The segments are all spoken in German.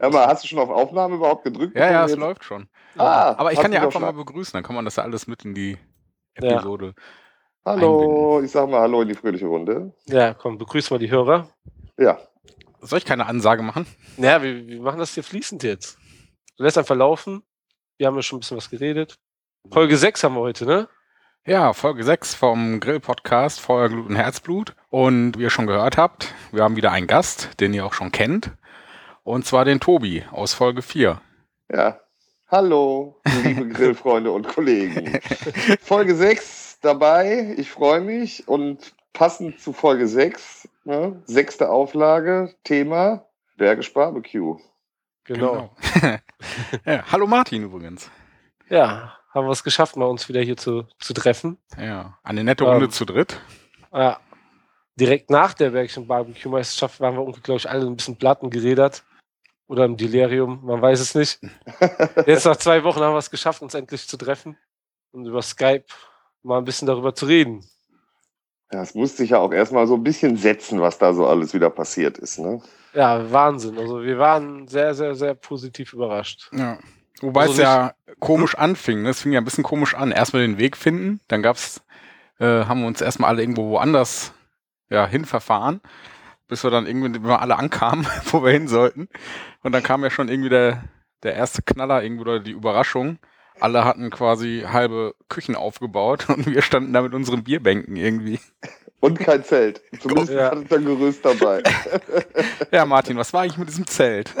Mal, hast du schon auf Aufnahme überhaupt gedrückt? Ja, ja, es Jetzt- läuft schon. Ah, Aber ich kann ja einfach mal begrüßen, dann kann man das ja alles mit in die Ja. Episode. Hallo, ich sag mal Hallo in die fröhliche Runde. Ja, komm, begrüß mal die Hörer. Ja, Soll ich keine Ansage machen? Naja, wir, wir machen das hier fließend jetzt. Du lässt einfach laufen. Wir haben ja schon ein bisschen was geredet. Folge 6 haben wir heute, ne? Ja, Folge 6 vom Grill-Podcast Feuerglut und Herzblut. Und wie ihr schon gehört habt, wir haben wieder einen Gast, den ihr auch schon kennt. Und zwar den Tobi aus Folge 4. ja. Hallo, liebe Grillfreunde und Kollegen. Folge 6 dabei, ich freue mich und passend zu Folge 6, ne, sechste Auflage, Thema Bergisch Barbecue. Genau. ja, hallo Martin übrigens. Ja, haben wir es geschafft, mal uns wieder hier zu, zu treffen. Ja, eine nette Runde Ähm. zu dritt. Ja. Direkt nach der Bergischen Barbecue-Meisterschaft waren wir glaube ich, alle ein bisschen platt und gerädert. Oder im Delirium, man weiß es nicht. Jetzt nach zwei Wochen haben wir es geschafft, uns endlich zu treffen und über Skype mal ein bisschen darüber zu reden. Ja, es musste sich ja auch erstmal so ein bisschen setzen, was da so alles wieder passiert ist. Ne? Ja, Wahnsinn. Also wir waren sehr, sehr, sehr positiv überrascht. Ja. Wobei Also es ja komisch anfing. Ne? Es fing ja ein bisschen komisch an. Erstmal den Weg finden, dann gab's, äh, haben wir uns erstmal alle irgendwo woanders ja, hin verfahren, bis wir dann irgendwie wenn wir alle ankamen, wo wir hin sollten. Und dann kam ja schon irgendwie der, der erste Knaller, irgendwie oder die Überraschung. Alle hatten quasi halbe Küchen aufgebaut und wir standen da mit unseren Bierbänken irgendwie. Und kein Zelt. Zumindest Ja. hattet ihr ein Gerüst dabei. Ja, Martin, was war eigentlich mit diesem Zelt?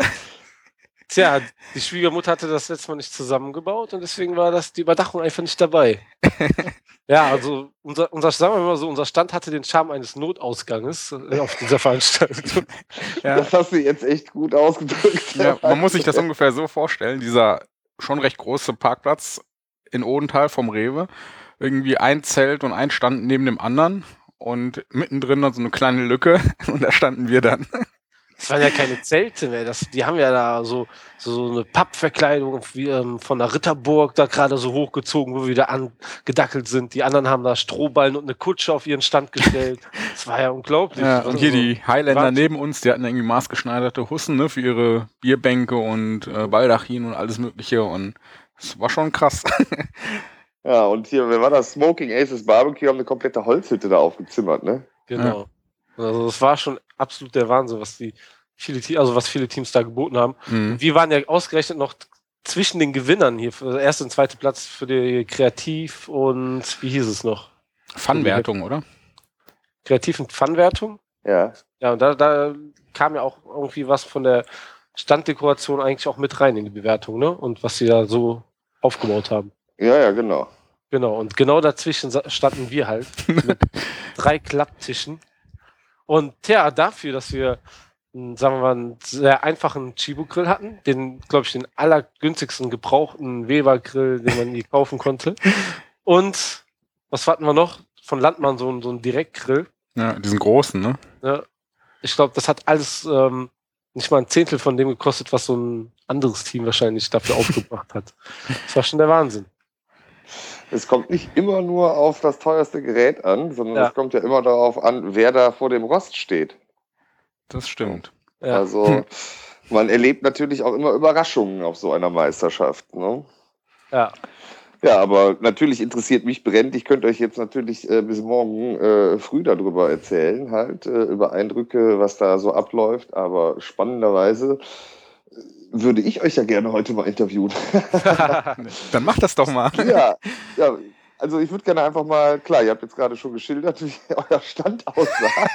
Tja, die Schwiegermutter hatte das letzte Mal nicht zusammengebaut und deswegen war das die Überdachung einfach nicht dabei. ja, also unser, unser, sagen wir mal so, unser Stand hatte den Charme eines Notausganges äh, auf dieser Veranstaltung. Ja. Das hast du jetzt echt gut ausgedrückt. Ja, man muss sich das ungefähr so vorstellen, dieser schon recht große Parkplatz in Odenthal vom Rewe, irgendwie ein Zelt und ein Stand neben dem anderen und mittendrin dann so eine kleine Lücke und da standen wir dann. Das waren ja keine Zelte mehr. Das, die haben ja da so, so eine Pappverkleidung wie, ähm, von der Ritterburg da gerade so hochgezogen, wo wir wieder angedackelt sind. Die anderen haben da Strohballen und eine Kutsche auf ihren Stand gestellt. Das war ja unglaublich. Ja, und hier Also, die Highlander Wahnsinn. neben uns, die hatten irgendwie maßgeschneiderte Hussen ne, für ihre Bierbänke und äh, Baldachin und alles mögliche und es war schon krass. Ja, und hier, wer war das? Smoking Aces Barbecue haben eine komplette Holzhütte da aufgezimmert, ne? Genau. Also das war schon absolut der Wahnsinn, was die viele, also was viele Teams da geboten haben. Mhm. Wir waren ja ausgerechnet noch zwischen den Gewinnern hier für erste und zweite Platz für die Kreativ und wie hieß es noch? Fun-Wertung, oder? Kreativ und Fun-Wertung. Ja. Ja, und da, da kam ja auch irgendwie was von der Standdekoration eigentlich auch mit rein in die Bewertung, ne? Und was sie da so aufgebaut haben. Ja, ja, genau. Genau, und genau dazwischen standen wir halt mit drei Klapptischen. Und ja, dafür, dass wir, einen, sagen wir mal, einen sehr einfachen Chibo-Grill hatten, den, glaube ich, den allergünstigsten gebrauchten Weber-Grill, den man je kaufen konnte. Und was hatten wir noch? Von Landmann so, ein- so ein Direktgrill. Ja, diesen großen, ne? Ne? Ich glaube, das hat alles ähm, nicht mal ein Zehntel von dem gekostet, was so ein anderes Team wahrscheinlich dafür aufgebracht hat. Das war schon der Wahnsinn. Es kommt nicht immer nur auf das teuerste Gerät an, sondern Ja. es kommt ja immer darauf an, wer da vor dem Rost steht. Das stimmt. Ja. Also man erlebt natürlich auch immer Überraschungen auf so einer Meisterschaft. Ne? ja. Ja, aber natürlich interessiert mich brennend. Ich könnte euch jetzt natürlich äh, bis morgen äh, früh darüber erzählen, halt, äh, über Eindrücke, was da so abläuft. Aber spannenderweise äh, würde ich euch ja gerne heute mal interviewen. Dann mach das doch mal. ja, ja, also ich würde gerne einfach mal, klar, ihr habt jetzt gerade schon geschildert, wie euer Stand aussah.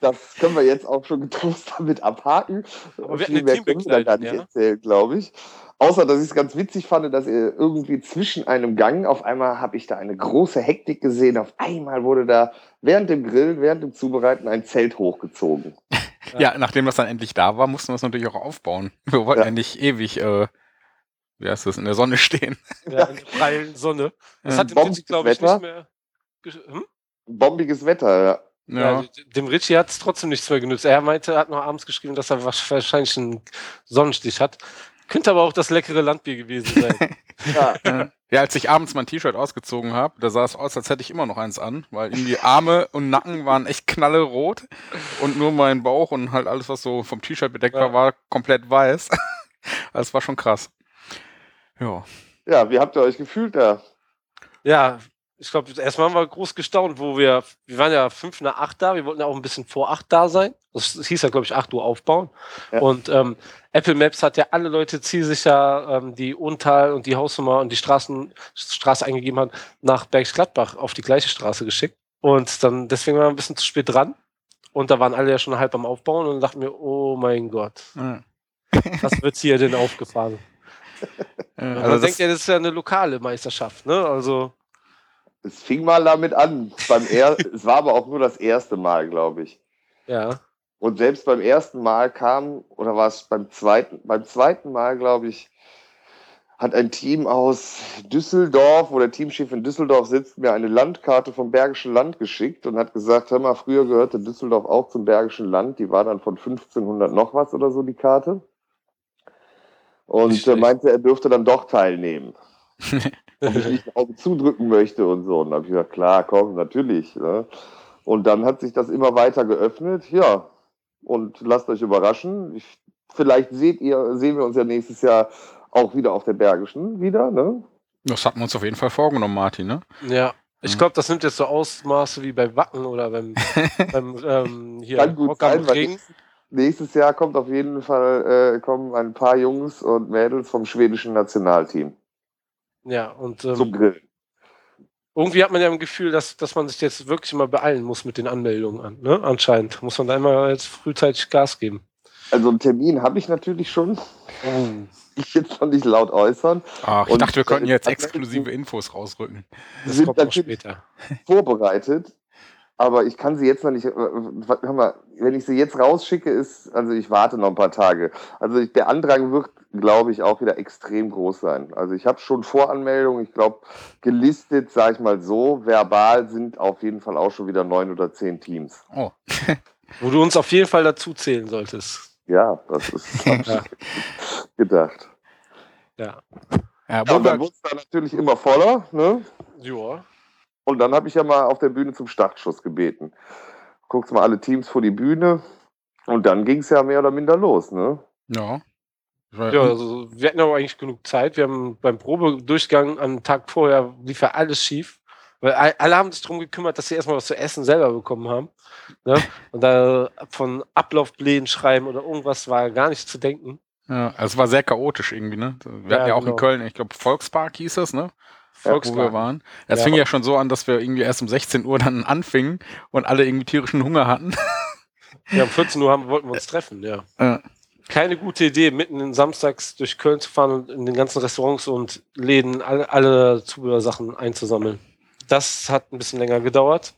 Das können wir jetzt auch schon getrost damit abhaken. Aber wir Viel mehr können wir da gar nicht ja? erzählen, glaube ich. Außer, dass ich es ganz witzig fand, dass ihr irgendwie zwischen einem Gang, auf einmal habe ich da eine große Hektik gesehen. Auf einmal wurde da während dem Grillen, während dem Zubereiten ein Zelt hochgezogen. Ja, nachdem das dann endlich da war, mussten wir es natürlich auch aufbauen. Wir wollten ja, Ja. nicht ewig, äh, wie heißt das, in der Sonne stehen. Ja, in der prallen Sonne. Das hat dem Bombendes Ritchie, glaube ich, Wetter. nicht mehr. Hm? Bombiges Wetter, ja. Ja. Ja, dem Richie hat es trotzdem nichts mehr genützt. Er meinte, er hat noch abends geschrieben, dass er wahrscheinlich einen Sonnenstich hat. Könnte aber auch das leckere Landbier gewesen sein. ja. Ja. als ich abends mein T-Shirt ausgezogen habe, da sah es aus, als hätte ich immer noch eins an, weil irgendwie Arme und Nacken waren echt knallerot und nur mein Bauch und halt alles, was so vom T-Shirt bedeckt Ja. war, war komplett weiß. Das war schon krass. Ja. Ja, wie habt ihr euch gefühlt da? Ja, ich glaube, erstmal haben wir groß gestaunt, wo wir, wir waren ja fünf nach acht da, wir wollten ja auch ein bisschen vor acht da sein. Das, das hieß ja, glaube ich, acht Uhr aufbauen. Ja. Und ähm, Apple Maps hat ja alle Leute zielsicher ähm, die Untal und die Hausnummer und die Straßen, Straße eingegeben hat, nach Bergisch Gladbach auf die gleiche Straße geschickt. Und dann, deswegen waren wir ein bisschen zu spät dran. Und da waren alle ja schon halb am Aufbauen und dachten wir, oh mein Gott, Ja. was wird hier denn aufgefahren? Also man denkt ja, das ist ja eine lokale Meisterschaft, ne? Also, Es fing mal damit an. Beim er es war aber auch nur das erste Mal, glaube ich. ja. Und selbst beim ersten Mal kam, oder war es beim zweiten, beim zweiten Mal, glaube ich, hat ein Team aus Düsseldorf, wo der Teamchef in Düsseldorf sitzt, mir eine Landkarte vom Bergischen Land geschickt und hat gesagt, hör mal, früher gehörte Düsseldorf auch zum Bergischen Land. Die war dann von 1500 noch was oder so, die Karte. Und äh, meinte, er dürfte dann doch teilnehmen. ob ich nicht ein Auge zudrücken möchte und so. Und dann habe ich gesagt, klar, komm, natürlich. Ne? Und dann hat sich das immer weiter geöffnet. Ja, und lasst euch überraschen. Ich, vielleicht seht ihr, sehen wir uns ja nächstes Jahr auch wieder auf der Bergischen wieder. Ne? das hatten wir uns auf jeden Fall vorgenommen, Martin, ne? Ja. Ich glaube, das nimmt jetzt so Ausmaße wie bei Wacken oder beim, beim ähm, hier Kann gut sein, weil nächstes Jahr kommt auf jeden Fall äh, kommen ein paar Jungs und Mädels vom schwedischen Nationalteam Ja, und zum ähm, Grillen. irgendwie hat man ja ein Gefühl, dass, dass man sich jetzt wirklich mal beeilen muss mit den Anmeldungen an. Ne? Anscheinend muss man da immer jetzt frühzeitig Gas geben. Also einen Termin habe ich natürlich schon. Oh. Ich jetzt noch nicht laut äußern. Ach, ich Und, dachte, wir könnten jetzt exklusive Infos rausrücken. Das Sind kommt noch natürlich- später. vorbereitet, aber ich kann sie jetzt noch nicht. äh, hör mal, wenn ich sie jetzt rausschicke, ist, also ich warte noch ein paar Tage. Also ich, der Andrang wird, glaube ich, auch wieder extrem groß sein. Also ich habe schon Voranmeldungen, ich glaube, gelistet, sage ich mal so, verbal sind auf jeden Fall auch schon wieder neun oder zehn Teams. Oh, Wo du uns auf jeden Fall dazu zählen solltest. Ja, das ist Ja. gedacht. Ja. ja, Ja, und dann wir, wurde es dann natürlich immer voller, ne? Joa. Und dann habe ich ja mal auf der Bühne zum Startschuss gebeten. Guckst mal alle Teams vor die Bühne und dann ging es ja mehr oder minder los, ne? ja. Ja, also wir hatten aber eigentlich genug Zeit. Wir haben beim Probedurchgang am Tag vorher lief ja alles schief. Weil all- alle haben sich darum gekümmert, dass sie erstmal was zu essen selber bekommen haben. Ne? Und da von Ablaufplänen schreiben oder irgendwas war gar nicht zu denken. Ja, also es war sehr chaotisch irgendwie, ne? Wir Ja, hatten ja auch genau. in Köln, ich glaube, Volkspark hieß das, ne? Volkswagen. waren. Es Ja. fing ja schon so an, dass wir irgendwie erst um 16 Uhr dann anfingen und alle irgendwie tierischen Hunger hatten. Ja, um 14 Uhr haben, wollten wir uns treffen, ja. Ja. Keine gute Idee, mitten in samstags durch Köln zu fahren und in den ganzen Restaurants und Läden alle, alle Zubehörsachen einzusammeln. Das hat ein bisschen länger gedauert.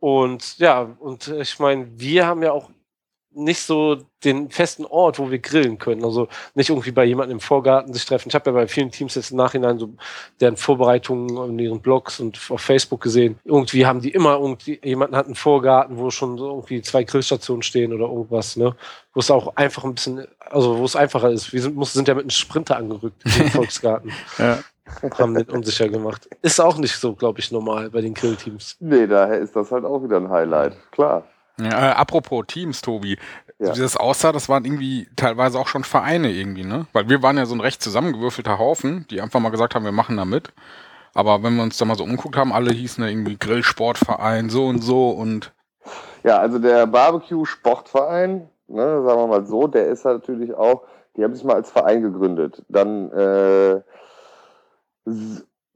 Und ja, und ich meine, wir haben ja auch nicht so den festen Ort, wo wir grillen können. Also nicht irgendwie bei jemandem im Vorgarten sich treffen. Ich habe ja bei vielen Teams jetzt im Nachhinein so deren Vorbereitungen in ihren Blogs und auf Facebook gesehen. Irgendwie haben die immer irgendwie, jemanden hat einen Vorgarten, wo schon so irgendwie zwei Grillstationen stehen oder irgendwas, ne? Wo es auch einfach ein bisschen, also wo es einfacher ist. Wir sind, sind ja mit einem Sprinter angerückt im Volksgarten. Ja. Haben den unsicher gemacht. Ist auch nicht so, glaube ich, normal bei den Grillteams. Nee, daher ist das halt auch wieder ein Highlight. Klar. Ja, äh, apropos Teams, Tobi. Ja. Wie das aussah, das waren irgendwie teilweise auch schon Vereine irgendwie, ne? Weil wir waren ja so ein recht zusammengewürfelter Haufen, die einfach mal gesagt haben, wir machen da mit. Aber wenn wir uns da mal so umguckt haben, alle hießen ja irgendwie Grillsportverein, so und so und Ja, also der Barbecue-Sportverein, ne, sagen wir mal so, der ist halt natürlich auch, die haben sich mal als Verein gegründet. Dann, äh,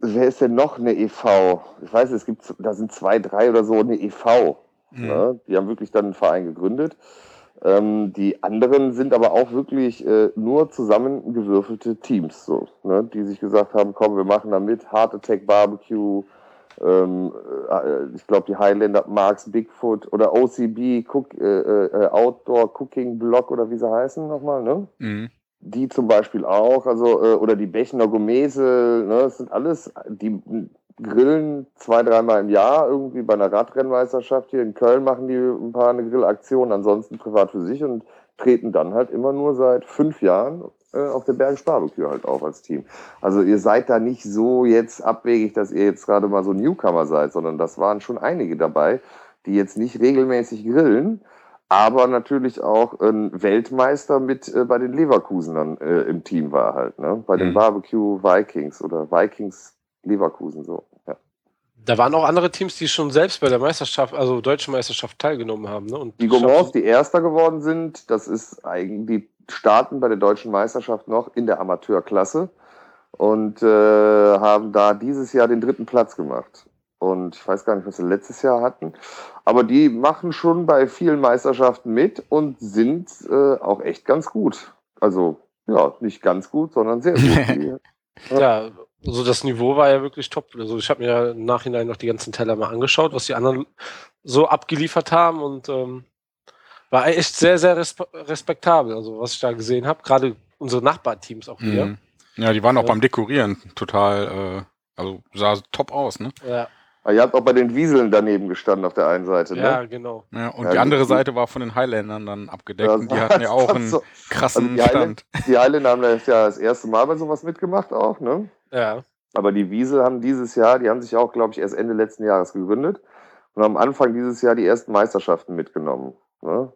wer ist denn noch eine e.V.? Ich weiß, es gibt, da sind zwei, drei oder so eine e.V. Mhm. Ne? Die haben wirklich dann einen Verein gegründet. Ähm, die anderen sind aber auch wirklich äh, nur zusammengewürfelte Teams, so, ne? die sich gesagt haben, komm, wir machen da mit, Heart Attack Barbecue, ähm, äh, ich glaube die Highlander Marks Bigfoot oder OCB Cook, äh, äh, Outdoor Cooking Blog oder wie sie heißen nochmal, ne? Mhm. Die zum Beispiel auch, also, äh, oder die Bechner Gomese, ne, das sind alles, die grillen zwei, dreimal im Jahr irgendwie bei einer Radrennmeisterschaft hier in Köln machen die ein paar eine Grillaktion, ansonsten privat für sich und treten dann halt immer nur seit fünf Jahren äh, auf der Bergisch Barbecue halt auf als Team. Also ihr seid da nicht so jetzt abwegig, dass ihr jetzt gerade mal so Newcomer seid, sondern das waren schon einige dabei, die jetzt nicht regelmäßig grillen, aber natürlich auch ein Weltmeister mit äh, bei den Leverkusenern äh, im Team war halt, ne? Bei den Mhm. Barbecue Vikings oder Vikings Leverkusen so. Ja. Da waren auch andere Teams, die schon selbst bei der Meisterschaft, also deutschen Meisterschaft teilgenommen haben. Ne? Und Die Gomorrs, die Erster geworden sind, das ist eigentlich, die starten bei der deutschen Meisterschaft noch in der Amateurklasse und äh, haben da dieses Jahr den dritten Platz gemacht. Und ich weiß gar nicht, was sie letztes Jahr hatten. Aber die machen schon bei vielen Meisterschaften mit und sind äh, auch echt ganz gut. Also, ja, nicht ganz gut, sondern sehr gut. Die, Ja, also das Niveau war ja wirklich top. Also ich habe mir ja im Nachhinein noch die ganzen Teller mal angeschaut, was die anderen so abgeliefert haben und ähm, war echt sehr, sehr respe respektabel. Also was ich da gesehen habe, gerade unsere Nachbarteams auch wieder. Mhm. Ja, die waren auch Ja. beim Dekorieren total, äh, also sah top aus, ne? Ja, Ah, ihr habt auch bei den Wieseln daneben gestanden auf der einen Seite, ja, ne? genau. Ja, und Ja, die andere gut. Seite war von den Highlandern dann abgedeckt Ja, und die hatten ja auch einen so- krassen also die Highland- Stand. Die Highländer haben das ja das erste Mal bei sowas mitgemacht auch, ne? Ja, Aber die Wiesel haben dieses Jahr, die haben sich auch, glaube ich, erst Ende letzten Jahres gegründet und haben Anfang dieses Jahr die ersten Meisterschaften mitgenommen. Ne?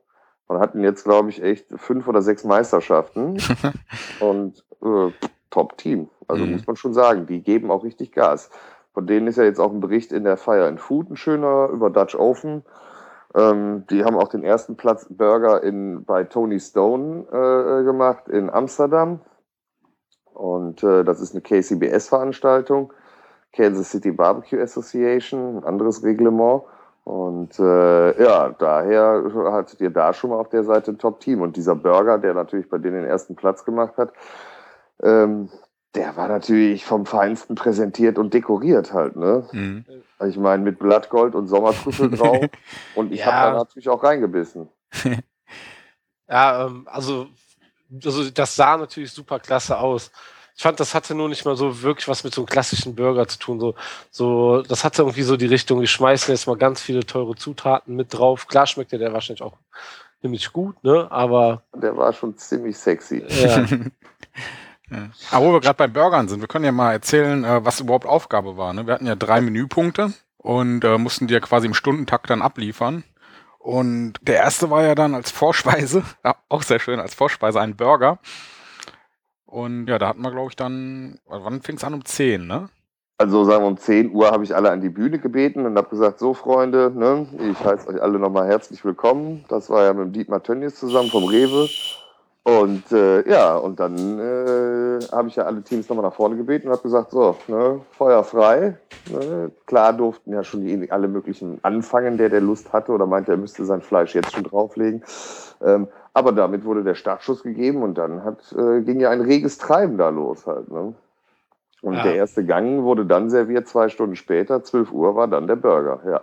Und hatten jetzt, glaube ich, echt fünf oder sechs Meisterschaften und äh, Top-Team. Also Mhm. muss man schon sagen, die geben auch richtig Gas. Von denen ist ja jetzt auch ein Bericht in der Fire in Food ein schöner über Dutch Oven. Ähm, die haben auch den ersten Platz Burger in, bei Tony Stone äh, gemacht in Amsterdam. Und äh, das ist eine KCBS-Veranstaltung, Kansas City Barbecue Association, ein anderes Reglement. Und äh, ja, daher hattet ihr da schon mal auf der Seite ein Top-Team. Und dieser Burger, der natürlich bei denen den ersten Platz gemacht hat, ähm, der war natürlich vom Feinsten präsentiert und dekoriert halt, ne? Mhm. Ich meine, mit Blattgold und Sommertrüffel drauf. Und ich Ja. habe da natürlich auch reingebissen. ja ähm, also, also das sah natürlich super klasse aus. Ich fand, das hatte nur nicht mal so wirklich was mit so einem klassischen Burger zu tun. So, so, das hatte irgendwie so die Richtung, wir schmeißen jetzt mal ganz viele teure Zutaten mit drauf. Klar schmeckte der wahrscheinlich auch ziemlich gut, ne? Aber Der war schon ziemlich sexy. ja, Ja. Aber wo wir gerade bei Burgern sind, wir können ja mal erzählen, äh, was überhaupt Aufgabe war. Ne? Wir hatten ja drei Menüpunkte und äh, mussten die ja quasi im Stundentakt dann abliefern. Und der erste war ja dann als Vorspeise, ja, auch sehr schön, als Vorspeise ein Burger. Und ja, da hatten wir, glaube ich, dann, wann fing es an? Um 10, ne? Also sagen wir um 10 Uhr habe ich alle an die Bühne gebeten und habe gesagt, so Freunde, ne, ich heiße euch alle nochmal herzlich willkommen. Das war ja mit dem Dietmar Tönnies zusammen vom Rewe. Und äh, ja, und dann äh, habe ich ja alle Teams nochmal nach vorne gebeten und habe gesagt, so, ne, Feuer frei. Ne. Klar durften ja schon die, alle möglichen anfangen, der der Lust hatte oder meinte, er müsste sein Fleisch jetzt schon drauflegen. Ähm, aber damit wurde der Startschuss gegeben und dann hat, äh, ging ja ein reges Treiben da los halt. Ne? Und Ja. der erste Gang wurde dann serviert, zwei Stunden später, 12 Uhr war dann der Burger, ja.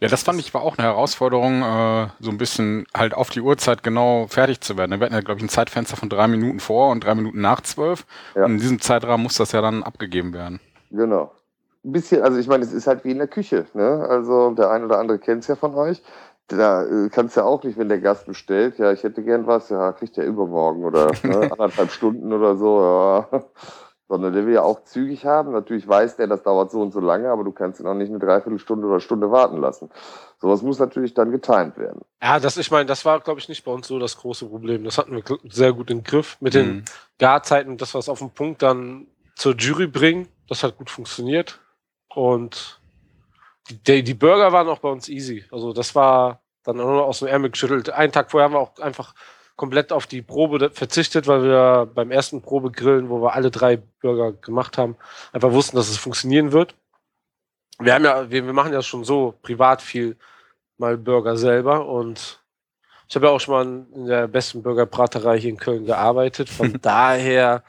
Ja, das fand ich war auch eine Herausforderung, äh, so ein bisschen halt auf die Uhrzeit genau fertig zu werden. Wir hatten ja, glaube ich, ein Zeitfenster von drei Minuten vor und drei Minuten nach zwölf. Ja. Und in diesem Zeitrahmen muss das ja dann abgegeben werden. Genau. Ein bisschen, also ich meine, es ist halt wie in der Küche, ne? Also der ein oder andere kennt es ja von euch. Da äh, kannst ja auch nicht, wenn der Gast bestellt, ja, ich hätte gern was, ja, kriegt er übermorgen oder ne, anderthalb Stunden oder so, ja. Sondern der will ja auch zügig haben. Natürlich weiß der, das dauert so und so lange, aber du kannst ihn auch nicht eine Dreiviertelstunde oder Stunde warten lassen. Sowas muss natürlich dann getimt werden. ja, das, ich meine, das war, glaube ich, nicht bei uns so das große Problem. Das hatten wir sehr gut im Griff mit den Mhm. Garzeiten und das, was auf den Punkt dann zur Jury bringen. Das hat gut funktioniert. Und die, die Burger waren auch bei uns easy. Also das war dann auch nur aus dem Ärmel geschüttelt. Einen Tag vorher haben wir auch einfach komplett auf die Probe verzichtet, weil wir beim ersten Probegrillen, wo wir alle drei Burger gemacht haben, einfach wussten, dass es funktionieren wird. Wir haben ja, wir, wir machen ja schon so privat viel mal Burger selber und ich habe ja auch schon mal in der besten Burgerbraterei hier in Köln gearbeitet. Von daher,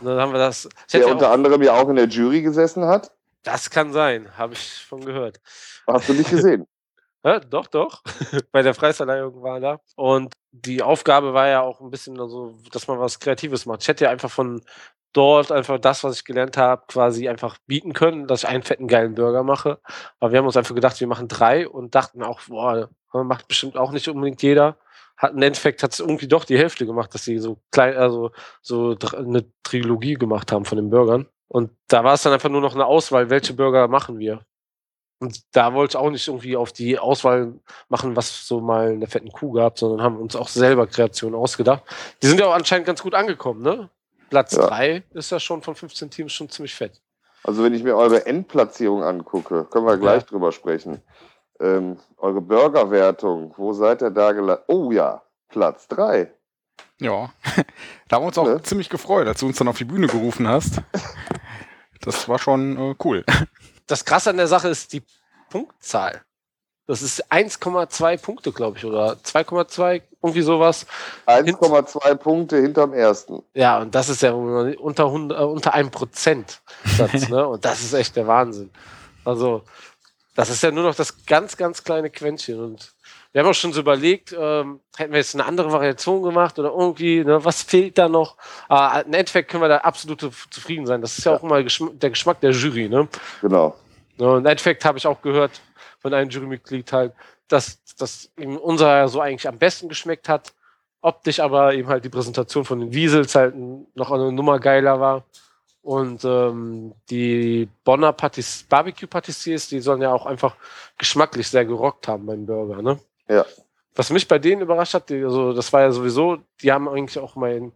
dann haben wir das. Der ja unter auch, anderem ja auch in der Jury gesessen hat. das kann sein, habe ich von gehört. Hast du nicht gesehen? Ja, doch, doch. Bei der Preisverleihung war da. Und die Aufgabe war ja auch ein bisschen, also, dass man was Kreatives macht. Ich hätte ja einfach von dort einfach das, was ich gelernt habe, quasi einfach bieten können, dass ich einen fetten, geilen Burger mache. Aber wir haben uns einfach gedacht, wir machen drei und dachten auch, boah, macht bestimmt auch nicht unbedingt jeder. Hat im Endeffekt hat es irgendwie doch die Hälfte gemacht, dass sie so klein, also so eine Trilogie gemacht haben von den Burgern. Und da war es dann einfach nur noch eine Auswahl, welche Burger machen wir. Und da wollte ich auch nicht irgendwie auf die Auswahl machen, was so mal eine fetten Kuh gab, sondern haben uns auch selber Kreationen ausgedacht. Die sind ja auch anscheinend ganz gut angekommen, ne? Platz Ja. 3 ist ja schon von 15 Teams schon ziemlich fett. Also wenn ich mir eure Endplatzierung angucke, können wir gleich drüber sprechen. Ähm, eure Burgerwertung, wo seid ihr da gelandet? Oh ja, Platz 3. Ja, da haben wir uns auch Ne? ziemlich gefreut, als du uns dann auf die Bühne gerufen hast. Das war schon äh, cool. Das Krasse an der Sache ist die Punktzahl. Das ist 1,2 Punkte, glaube ich, oder 2,2, irgendwie sowas. 1,2 Punkte hinterm ersten. Ja, und das ist ja unter, 100, äh, unter einem Prozent Satz, ne? Und das ist echt der Wahnsinn. Also, das ist ja nur noch das ganz, ganz kleine Quäntchen. Und wir haben auch schon so überlegt, ähm, hätten wir jetzt eine andere Variation gemacht oder irgendwie, ne, was fehlt da noch? Aber im Endeffekt können wir da absolut zufrieden sein. Das ist ja, auch immer Geschm der Geschmack der Jury, ne? Genau. Ja, und im Endeffekt habe ich auch gehört von einem Jurymitglied halt, dass, dass ihm unser so eigentlich am besten geschmeckt hat. Optisch aber eben halt die Präsentation von den Wiesels halt noch eine Nummer geiler war. Und ähm, die Bonner Patis Barbecue Patissiers, die sollen ja auch einfach geschmacklich sehr gerockt haben beim Burger, ne? Ja. Was mich bei denen überrascht hat, die, also das war ja sowieso, die haben eigentlich auch meinen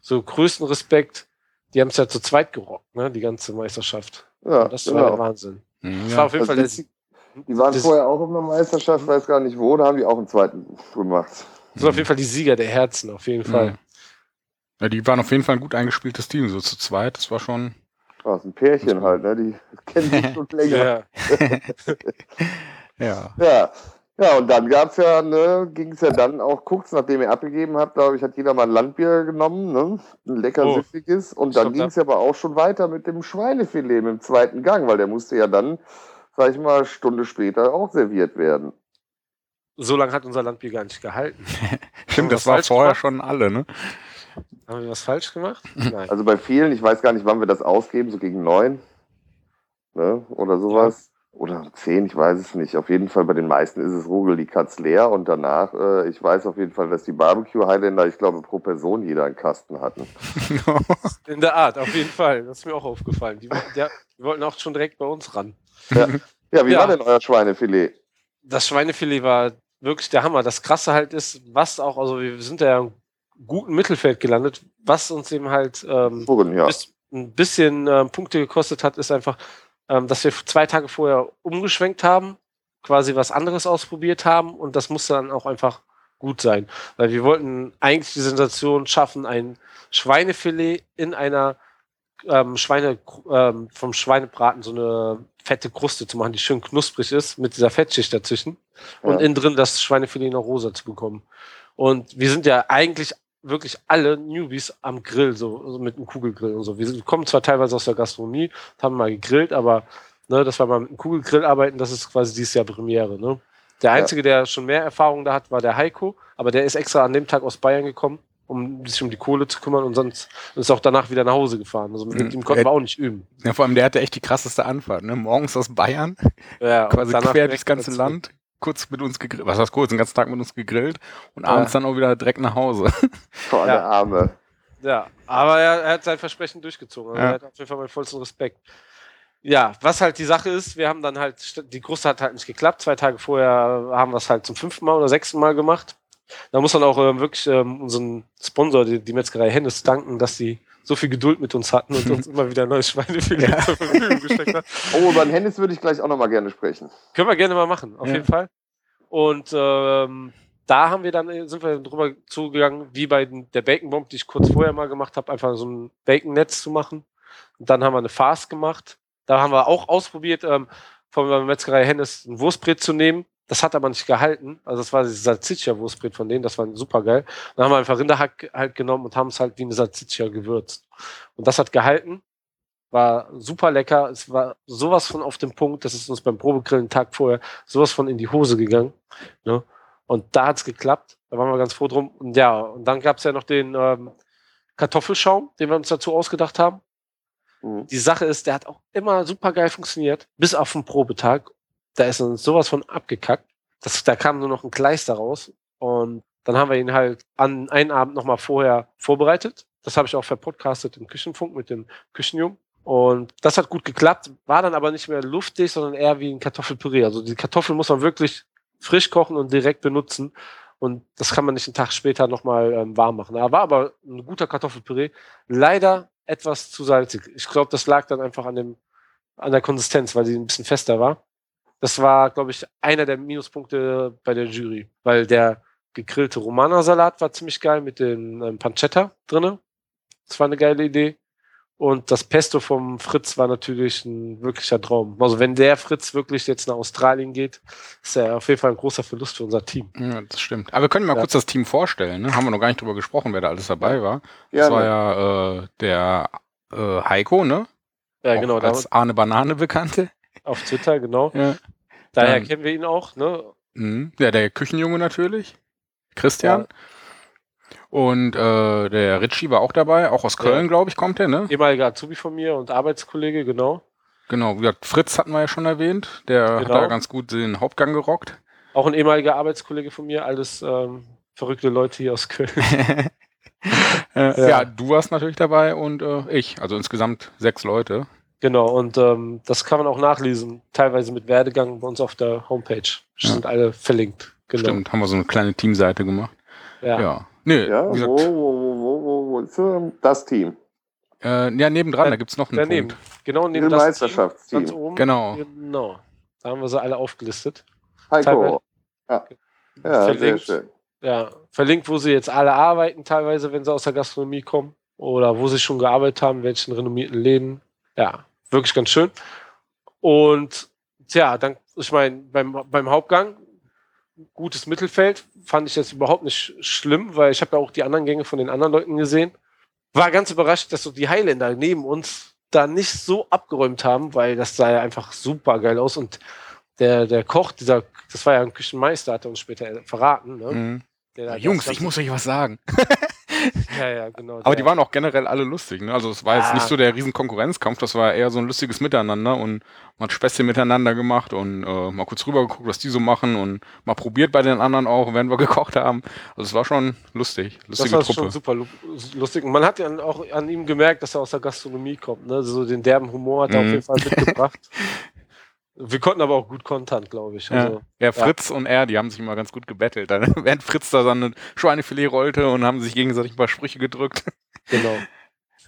so größten Respekt. Die haben es ja zu zweit gerockt, ne? Die ganze Meisterschaft. Ja, Und das war der genau. Wahnsinn. Mhm, Das ja. war auf jeden Also Fall das- der, Die waren das- vorher auch in der Meisterschaft, weiß gar nicht wo, da haben die auch einen zweiten gemacht. Das sind auf jeden Fall die Sieger der Herzen, auf jeden Fall. Mhm. Ja, die waren auf jeden Fall ein gut eingespieltes Team, so zu zweit. Das war schon. Das ist ein Pärchen halt, ne? Die kennen sich schon länger. Ja. Ja. Ja. Ja, und dann gab's ja, ne, ging es ja dann auch kurz nachdem ihr abgegeben habt, glaube ich, hat jeder mal ein Landbier genommen, ne? Ein lecker Oh. süffiges. Und dann glaub, ging es ja aber auch schon weiter mit dem Schweinefilet im zweiten Gang, weil der musste ja dann, sag ich mal, Stunde später auch serviert werden. So lange hat unser Landbier gar nicht gehalten. Stimmt, das was war vorher gemacht? schon alle, ne? Haben wir was falsch gemacht? Nein. Also bei vielen, ich weiß gar nicht, wann wir das ausgeben, so gegen neun, ne? Oder sowas. Oder zehn, ich weiß es nicht. Auf jeden Fall bei den meisten ist es Rugel die Katz leer und danach, äh, ich weiß auf jeden Fall, dass die Barbecue Highlander, ich glaube, pro Person jeder einen Kasten hatten. In der Art, auf jeden Fall. Das ist mir auch aufgefallen. Die, wollten- der, die wollten auch schon direkt bei uns ran. Ja, wie Ja. war denn euer Schweinefilet? Das Schweinefilet war wirklich der Hammer. Das Krasse halt ist, was auch, also wir sind ja im guten Mittelfeld gelandet, was uns eben halt ähm, Worin, ja. bis, ein bisschen ähm, Punkte gekostet hat, ist einfach, ähm, dass wir zwei Tage vorher umgeschwenkt haben, quasi was anderes ausprobiert haben und das musste dann auch einfach gut sein. Weil wir wollten eigentlich die Sensation schaffen, ein Schweinefilet in einer ähm, Schweine, ähm, vom Schweinebraten so eine fette Kruste zu machen, die schön knusprig ist, mit dieser Fettschicht dazwischen und Ja. innen drin das Schweinefilet noch rosa zu bekommen. Und wir sind ja eigentlich wirklich alle Newbies am Grill, so, so mit einem Kugelgrill und so. Wir kommen zwar teilweise aus der Gastronomie, haben mal gegrillt, aber ne, dass wir mal mit einem Kugelgrill arbeiten, das ist quasi dieses Jahr Premiere. Ne? Der Ja. Einzige, der schon mehr Erfahrung da hat, war der Heiko, aber der ist extra an dem Tag aus Bayern gekommen, um sich um die Kohle zu kümmern und sonst ist auch danach wieder nach Hause gefahren. Also mit Mhm. ihm konnten wir auch nicht üben. Ja, vor allem der hatte echt die krasseste Anfahrt, ne? Morgens aus Bayern, Ja, quasi quer durchs ganze. Land, kurz mit uns gegrillt. Was heißt kurz? Den ganzen Tag mit uns gegrillt und abends dann auch wieder direkt nach Hause. Vor Ja. Arme. Ja, aber er, er hat sein Versprechen durchgezogen. Also Ja. Er hat auf jeden Fall meinen vollsten Respekt. Ja, was halt die Sache ist, wir haben dann halt, die Kruste hat halt nicht geklappt. Zwei Tage vorher haben wir es halt zum fünften Mal oder sechsten Mal gemacht. Da muss man auch ähm, wirklich ähm, unseren Sponsor, die, die Metzgerei Hennes, danken, dass die so viel Geduld mit uns hatten und uns immer wieder neues Schweinefilet Ja. zur Verfügung gesteckt hat. Oh, über den Hennis würde ich gleich auch nochmal gerne sprechen. Können wir gerne mal machen, auf Ja. jeden Fall. Und ähm, da haben wir dann, äh, sind wir drüber zugegangen, wie bei den- der Bacon Bomb, die ich kurz vorher mal gemacht habe, einfach so ein Bacon-Netz zu machen. Und dann haben wir eine Farce gemacht. Da haben wir auch ausprobiert, ähm, von der Metzgerei Hennes ein Wurstbrett zu nehmen. Das hat aber nicht gehalten. Also das war das Salsiccia-Wurstbrett von denen, das war super geil. Dann haben wir einfach Rinderhack halt genommen und haben es halt wie eine Salsiccia gewürzt. Und das hat gehalten. War super lecker. Es war sowas von auf dem Punkt. Das ist uns beim Probegrillen Tag vorher sowas von in die Hose gegangen. Ne? Und da hat's geklappt. Da waren wir ganz froh drum. Und ja, und dann gab's ja noch den ähm, Kartoffelschaum, den wir uns dazu ausgedacht haben. Mhm. Die Sache ist, der hat auch immer super geil funktioniert, bis auf den Probetag. Da ist uns sowas von abgekackt. Das, da kam nur noch ein Kleister raus. Und dann haben wir ihn halt an einen Abend nochmal vorher vorbereitet. Das habe ich auch verpodcastet im Küchenfunk mit dem Küchenjungen. Und das hat gut geklappt, war dann aber nicht mehr luftig, sondern eher wie ein Kartoffelpüree. Also die Kartoffeln muss man wirklich frisch kochen und direkt benutzen. Und das kann man nicht einen Tag später nochmal ähm, warm machen. Da war aber ein guter Kartoffelpüree. Leider etwas zu salzig. Ich glaube, das lag dann einfach an dem, an der Konsistenz, weil sie ein bisschen fester war. Das war, glaube ich, einer der Minuspunkte bei der Jury, weil der gegrillte Romana-Salat war ziemlich geil mit den ähm, Pancetta drinne. Das war eine geile Idee. Und das Pesto vom Fritz war natürlich ein wirklicher Traum. Also wenn der Fritz wirklich jetzt nach Australien geht, ist er auf jeden Fall ein großer Verlust für unser Team. Ja, das stimmt. Aber wir können mal ja. kurz das Team vorstellen. Ne? Haben wir noch gar nicht drüber gesprochen, wer da alles dabei war. Ja, das war ne. ja äh, der äh, Heiko, ne? Ja, genau. Als Arne Banane bekannte. Auf Twitter, genau. Ja. Daher Dann, kennen wir ihn auch, ne? Mh, ja, der Küchenjunge natürlich. Christian. Ja. Und äh, der Ritchie war auch dabei, auch aus Köln, ja. glaube ich, kommt er, ne? Ehemaliger Azubi von mir und Arbeitskollege, genau. Genau, wie gesagt, Fritz hatten wir ja schon erwähnt, der genau. hat da ganz gut den Hauptgang gerockt. Auch ein ehemaliger Arbeitskollege von mir, alles ähm, verrückte Leute hier aus Köln. äh, ja. ja. du warst natürlich dabei und äh, ich, also insgesamt sechs Leute. Genau, und ähm, das kann man auch nachlesen, teilweise mit Werdegang bei uns auf der Homepage. Ja. Sind alle verlinkt. Genau. Stimmt, haben wir so eine kleine Teamseite gemacht. Ja. ja. Nee, ja, gesagt, wo, wo, wo, wo, wo ist das Team? Äh, ja, nebendran, da gibt es noch einen daneben. Punkt. Genau, neben das Meisterschaftsteam. Ganz oben. Genau. Genau. Da haben wir sie alle aufgelistet. Heiko. Ja, ja verlinkt, sehr schön. Ja, verlinkt, wo sie jetzt alle arbeiten, teilweise, wenn sie aus der Gastronomie kommen. Oder wo sie schon gearbeitet haben, welchen renommierten Läden. Ja, wirklich ganz schön. Und tja, dann, ich meine, beim, beim Hauptgang gutes Mittelfeld. Fand ich jetzt überhaupt nicht schlimm, weil ich habe ja auch die anderen Gänge von den anderen Leuten gesehen. War ganz überrascht, dass so die Highlander neben uns da nicht so abgeräumt haben, weil das sah ja einfach super geil aus. Und der, der Koch, dieser, das war ja ein Küchenmeister, hat er uns später verraten. Ne? Mhm. Jungs, ich muss euch was sagen. Ja, ja, genau. Aber die waren auch generell alle lustig. Ne? Also es war jetzt nicht so der riesen Konkurrenzkampf, das war eher so ein lustiges Miteinander und man hat Späßchen miteinander gemacht und äh, mal kurz rüber geguckt, was die so machen und mal probiert bei den anderen auch, wenn wir gekocht haben. Also es war schon lustig, lustige das war Truppe. schon super lustig. Und man hat ja auch an ihm gemerkt, dass er aus der Gastronomie kommt. Ne? So den derben Humor hat er mhm. auf jeden Fall mitgebracht. Wir konnten aber auch gut kontern, glaube ich. Also, ja. ja, Fritz ja. und er, die haben sich immer ganz gut gebettelt. Dann, während Fritz da seine Schweinefilet rollte und haben sich gegenseitig ein paar Sprüche gedrückt. Genau.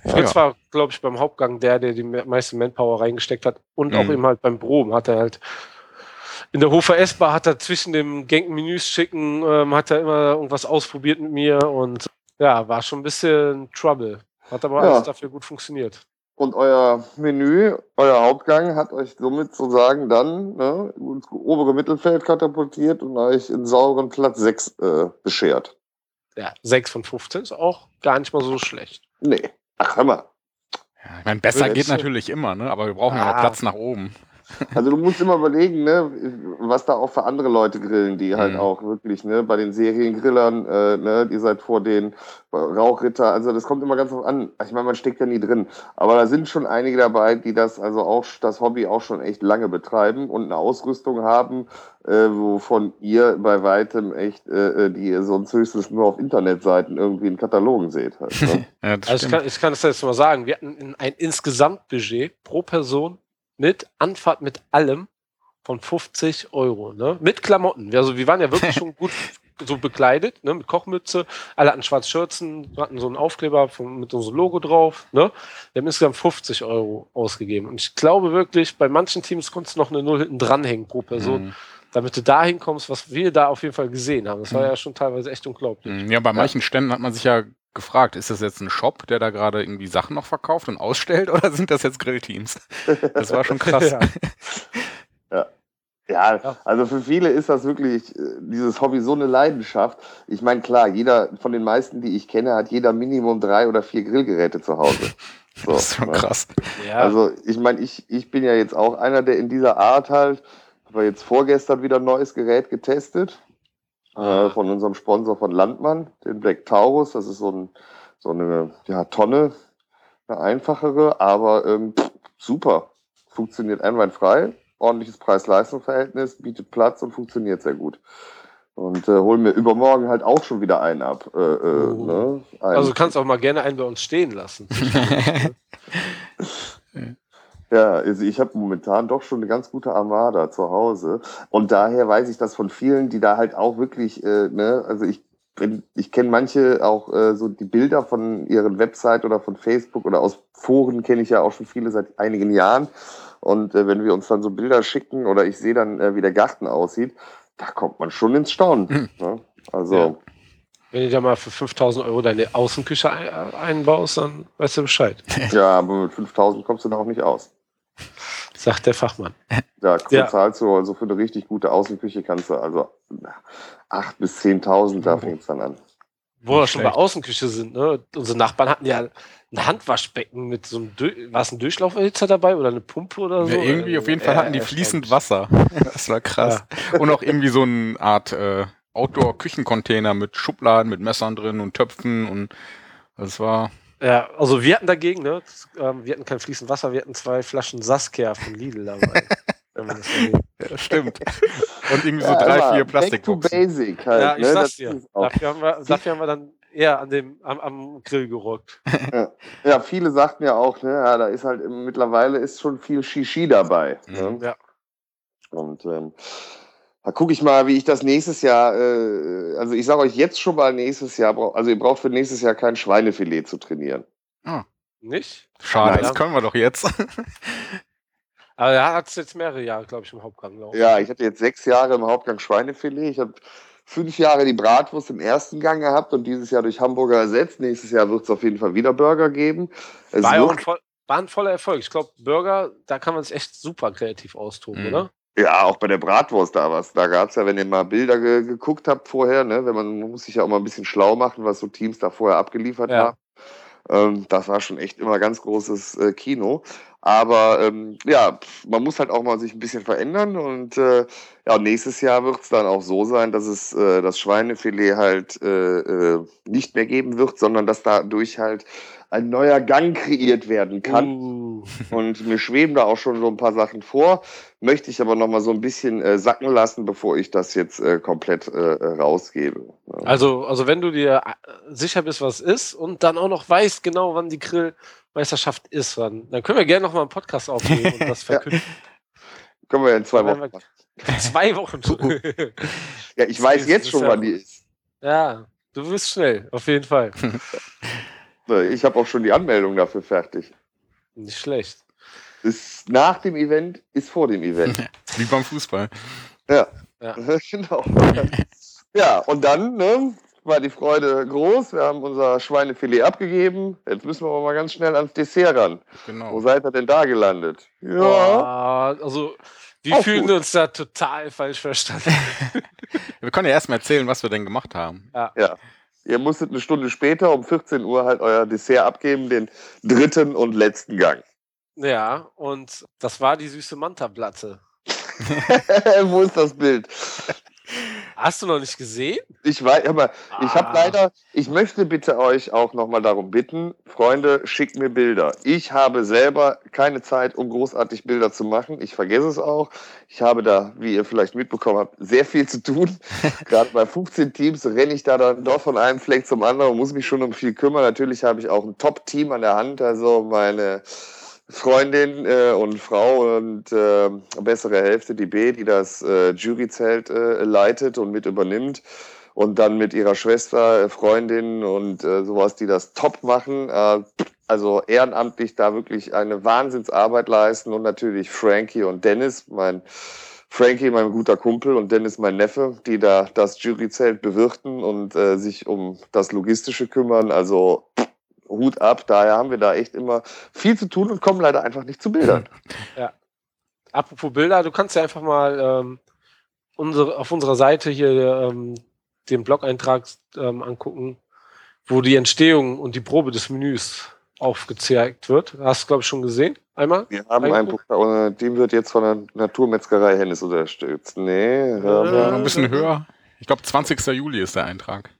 Fritz war, glaube ich, beim Hauptgang der, der die meiste Manpower reingesteckt hat. Und mhm. auch eben halt beim Proben hat er halt in der Hofer S-Bar hat er zwischen dem Genken Menüs schicken, ähm, hat er immer irgendwas ausprobiert mit mir und ja, war schon ein bisschen Trouble. Hat aber ja. alles dafür gut funktioniert. Und euer Menü, euer Hauptgang hat euch somit sozusagen dann ne, ins obere Mittelfeld katapultiert und euch in sauren Platz 6 äh, beschert. Ja, 6 von 15 ist auch gar nicht mal so schlecht. Nee. Ach, hör mal. Ja, ich meine, besser geht natürlich immer, ne? aber wir brauchen ah. ja noch Platz nach oben. Also du musst immer überlegen, ne, was da auch für andere Leute grillen, die halt mhm. auch wirklich, ne, bei den Seriengrillern, äh, ne, die seid vor den Rauchritter, also das kommt immer ganz drauf an. Ich meine, man steckt ja nie drin. Aber da sind schon einige dabei, die das also auch, das Hobby auch schon echt lange betreiben und eine Ausrüstung haben, äh, wovon ihr bei weitem echt, äh, äh die ihr sonst höchstens nur auf Internetseiten irgendwie in Katalogen seht. Halt, ne? ja, also ich kann, ich kann das jetzt mal sagen, wir hatten ein Insgesamtbudget pro Person mit Anfahrt mit allem von 50 Euro, ne? Mit Klamotten. Also wir waren ja wirklich schon gut so bekleidet, ne? Mit Kochmütze. Alle hatten schwarze Schürzen, hatten so einen Aufkleber von, mit unserem Logo drauf, ne? Wir haben insgesamt 50 Euro ausgegeben. Und ich glaube wirklich, bei manchen Teams konntest du noch eine Null hinten dranhängen pro Person. Mhm damit du dahin kommst, was wir da auf jeden Fall gesehen haben. Das war mhm. ja schon teilweise echt unglaublich. Mhm. Ja, bei manchen Ständen hat man sich ja gefragt, ist das jetzt ein Shop, der da gerade irgendwie Sachen noch verkauft und ausstellt oder sind das jetzt Grillteams? Das war schon krass. ja. ja. Ja, also für viele ist das wirklich äh, dieses Hobby so eine Leidenschaft. Ich meine, klar, jeder von den meisten, die ich kenne, hat jeder Minimum drei oder vier Grillgeräte zu Hause. So, das ist schon ne? krass. Ja. Also ich meine, ich, ich bin ja jetzt auch einer, der in dieser Art halt, habe jetzt vorgestern wieder ein neues Gerät getestet äh, von unserem Sponsor von Landmann, den Black Taurus. Das ist so, ein, so eine ja, Tonne, eine einfachere, aber ähm, super. Funktioniert einwandfrei, ordentliches Preis-Leistung-Verhältnis, bietet Platz und funktioniert sehr gut. Und äh, holen mir übermorgen halt auch schon wieder einen ab. Äh, äh, oh. ne? einen. Also du kannst auch mal gerne einen bei uns stehen lassen. Ja, also ich habe momentan doch schon eine ganz gute Armada zu Hause. Und daher weiß ich das von vielen, die da halt auch wirklich, äh, ne, also ich wenn, ich kenne manche auch äh, so die Bilder von ihren Website oder von Facebook oder aus Foren kenne ich ja auch schon viele seit einigen Jahren. Und äh, wenn wir uns dann so Bilder schicken oder ich sehe dann, äh, wie der Garten aussieht, da kommt man schon ins Staunen. Hm. Ne? Also Ja. Wenn du da mal für 5000 Euro deine Außenküche ein, äh, einbaust, dann weißt du Bescheid. ja, aber mit 5000 kommst du da auch nicht aus. Sagt der Fachmann. Da Ja. zahlst du also für eine richtig gute Außenküche kannst du also 8.000 bis 10.000, da Oh. fängt es dann an. Wo wir schon bei. Außenküche sind, ne? Unsere Nachbarn hatten ja ein Handwaschbecken mit so einem, Dö war es ein Durchlauferhitzer dabei oder eine Pumpe oder so? Ja, irgendwie auf jeden Fall Ja, hatten die fließend Wasser. Das war krass. Und auch irgendwie so eine Art äh, Outdoor-Küchencontainer mit Schubladen, mit Messern drin und Töpfen und das war Ja, also wir hatten dagegen, ne? Das, ähm, wir hatten kein fließend Wasser, wir hatten zwei Flaschen Saskia von Lidl dabei. wenn man das so nimmt. ja, stimmt. Und irgendwie so Ja, drei, vier Back to Plastikboxen. basic halt. ja, ich ne? sag's Das dir. Dafür haben, wir, dafür haben wir dann eher an dem, am, am Grill gerockt. Ja, viele sagten ja auch, ne, ja, da ist halt mittlerweile ist schon viel Shishi dabei. Mhm. Ne? Ja. Und ähm, da gucke ich mal, wie ich das nächstes Jahr, äh, also ich sage euch jetzt schon mal nächstes Jahr, also ihr braucht für nächstes Jahr kein Schweinefilet zu trainieren. Nicht? Schade, Nein. das können wir doch jetzt. Aber er hat es jetzt mehrere Jahre, glaube ich, im Hauptgang laufen. Ja, ich hatte jetzt sechs Jahre im Hauptgang Schweinefilet. Ich habe fünf Jahre die Bratwurst im ersten Gang gehabt und dieses Jahr durch Hamburger ersetzt. Nächstes Jahr wird es auf jeden Fall wieder Burger geben. Es war, ein, voll, war ein voller Erfolg. Ich glaube, Burger, da kann man sich echt super kreativ austoben, Mhm. oder? Ja, auch bei der Bratwurst da was. Da gab's ja, wenn ihr mal Bilder ge geguckt habt vorher, ne, wenn man, man muss sich ja auch mal ein bisschen schlau machen, was so Teams da vorher abgeliefert Ja. haben. Ähm, das war schon echt immer ganz großes äh, Kino. Aber ähm, ja, man muss halt auch mal sich ein bisschen verändern und äh, ja, nächstes Jahr wird's dann auch so sein, dass es äh, das Schweinefilet halt äh, äh, nicht mehr geben wird, sondern dass dadurch halt ein neuer Gang kreiert werden kann. Uh, Und mir schweben da auch schon so ein paar Sachen vor, möchte ich aber noch mal so ein bisschen äh, sacken lassen, bevor ich das jetzt äh, komplett äh, rausgebe. Ja. also, also wenn du dir äh, sicher bist, was ist und dann auch noch weißt genau, wann die Grillmeisterschaft ist, dann, dann können wir gerne noch mal einen Podcast aufnehmen und das Ja. verkünden. Können wir ja in zwei Wochen machen. Zwei Wochen. Ja, ich weiß jetzt schon, ja- wann die ist. ja, du bist schnell, auf jeden Fall. Ich habe auch schon die Anmeldung dafür fertig. Nicht schlecht. Ist nach dem Event, ist vor dem Event. Wie beim Fußball. Ja. genau. Ja, und dann ne, war die Freude groß. Wir haben unser Schweinefilet abgegeben. Jetzt müssen wir aber mal ganz schnell ans Dessert ran. Wo Genau. seid ihr denn da gelandet? Ja. Oh, also, wir Auch fühlen gut. uns da total falsch verstanden. Wir können ja erstmal erzählen, was wir denn gemacht haben. Ihr musstet eine Stunde später um 14 Uhr halt euer Dessert abgeben, den dritten und letzten Gang. Ja, und das war die süße Manta-Platte. Wo ist das Bild? Hast du noch nicht gesehen? Ich weiß, aber ich habe Ah. leider, ich möchte bitte euch auch nochmal darum bitten, Freunde, schickt mir Bilder. Ich habe selber keine Zeit, um großartig Bilder zu machen. Ich vergesse es auch. Ich habe da, wie ihr vielleicht mitbekommen habt, sehr viel zu tun. Gerade bei 15 Teams renne ich da dann doch von einem Fleck zum anderen und muss mich schon um viel kümmern. Natürlich habe ich auch ein Top-Team an der Hand, also meine Freundin äh, und Frau und äh, bessere Hälfte, die B, die das äh, Juryzelt äh, leitet und mit übernimmt. Und dann mit ihrer Schwester, äh, Freundin und äh, sowas, die das top machen. Äh, also ehrenamtlich da wirklich eine Wahnsinnsarbeit leisten. Und natürlich Frankie und Dennis, mein Frankie, mein guter Kumpel und Dennis, mein Neffe, die da das Juryzelt bewirten und äh, sich um das Logistische kümmern. Also Hut ab, daher haben wir da echt immer viel zu tun und kommen leider einfach nicht zu Bildern. Apropos Bilder, du kannst ja einfach mal ähm, unsere, auf unserer Seite hier ähm, den Blog-Eintrag ähm, angucken, wo die Entstehung und die Probe des Menüs aufgezeigt wird. Hast du, glaube ich, schon gesehen? Einmal? Wir haben einen Einguck. Pokal, äh, dem wird jetzt von der Naturmetzgerei Hennes unterstützt. Nee, Ja, mal. ein bisschen höher. Ich glaube, 20. Juli ist der Eintrag.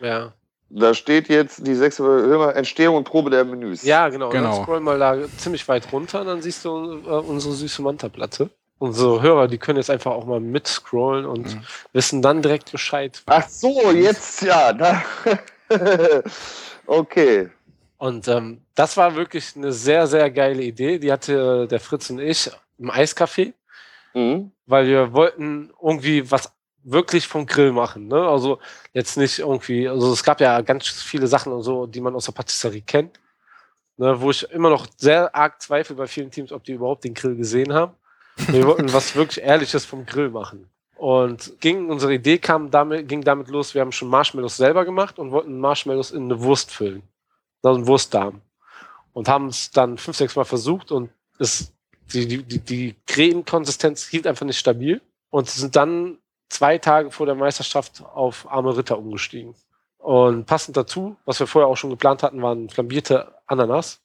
Ja. Da steht jetzt die sechste Entstehung und Probe der Menüs. Ja, genau. Und Genau. Dann scroll mal da ziemlich weit runter, dann siehst du äh, unsere süße Manta-Platte. Unsere Hörer, die können jetzt einfach auch mal mitscrollen und Mhm. wissen dann direkt Bescheid. Ach so, jetzt ja. Da. okay. Und ähm, das war wirklich eine sehr, sehr geile Idee. Die hatte der Fritz und ich im Eiscafé, Mhm. weil wir wollten irgendwie was wirklich vom Grill machen. Ne? Also jetzt nicht irgendwie, also es gab ja ganz viele Sachen und so, die man aus der Patisserie kennt. Ne, wo ich immer noch sehr arg zweifle bei vielen Teams, ob die überhaupt den Grill gesehen haben. Wir wollten was wirklich Ehrliches vom Grill machen. Und ging, unsere Idee kam damit, ging damit los, wir haben schon Marshmallows selber gemacht und wollten Marshmallows in eine Wurst füllen. Also einen Wurstdarm. Und haben es dann fünf, sechs Mal versucht und es, die, die, die, Cremekonsistenz hielt einfach nicht stabil und sind dann zwei Tage vor der Meisterschaft auf arme Ritter umgestiegen. Und passend dazu, was wir vorher auch schon geplant hatten, waren flambierte Ananas.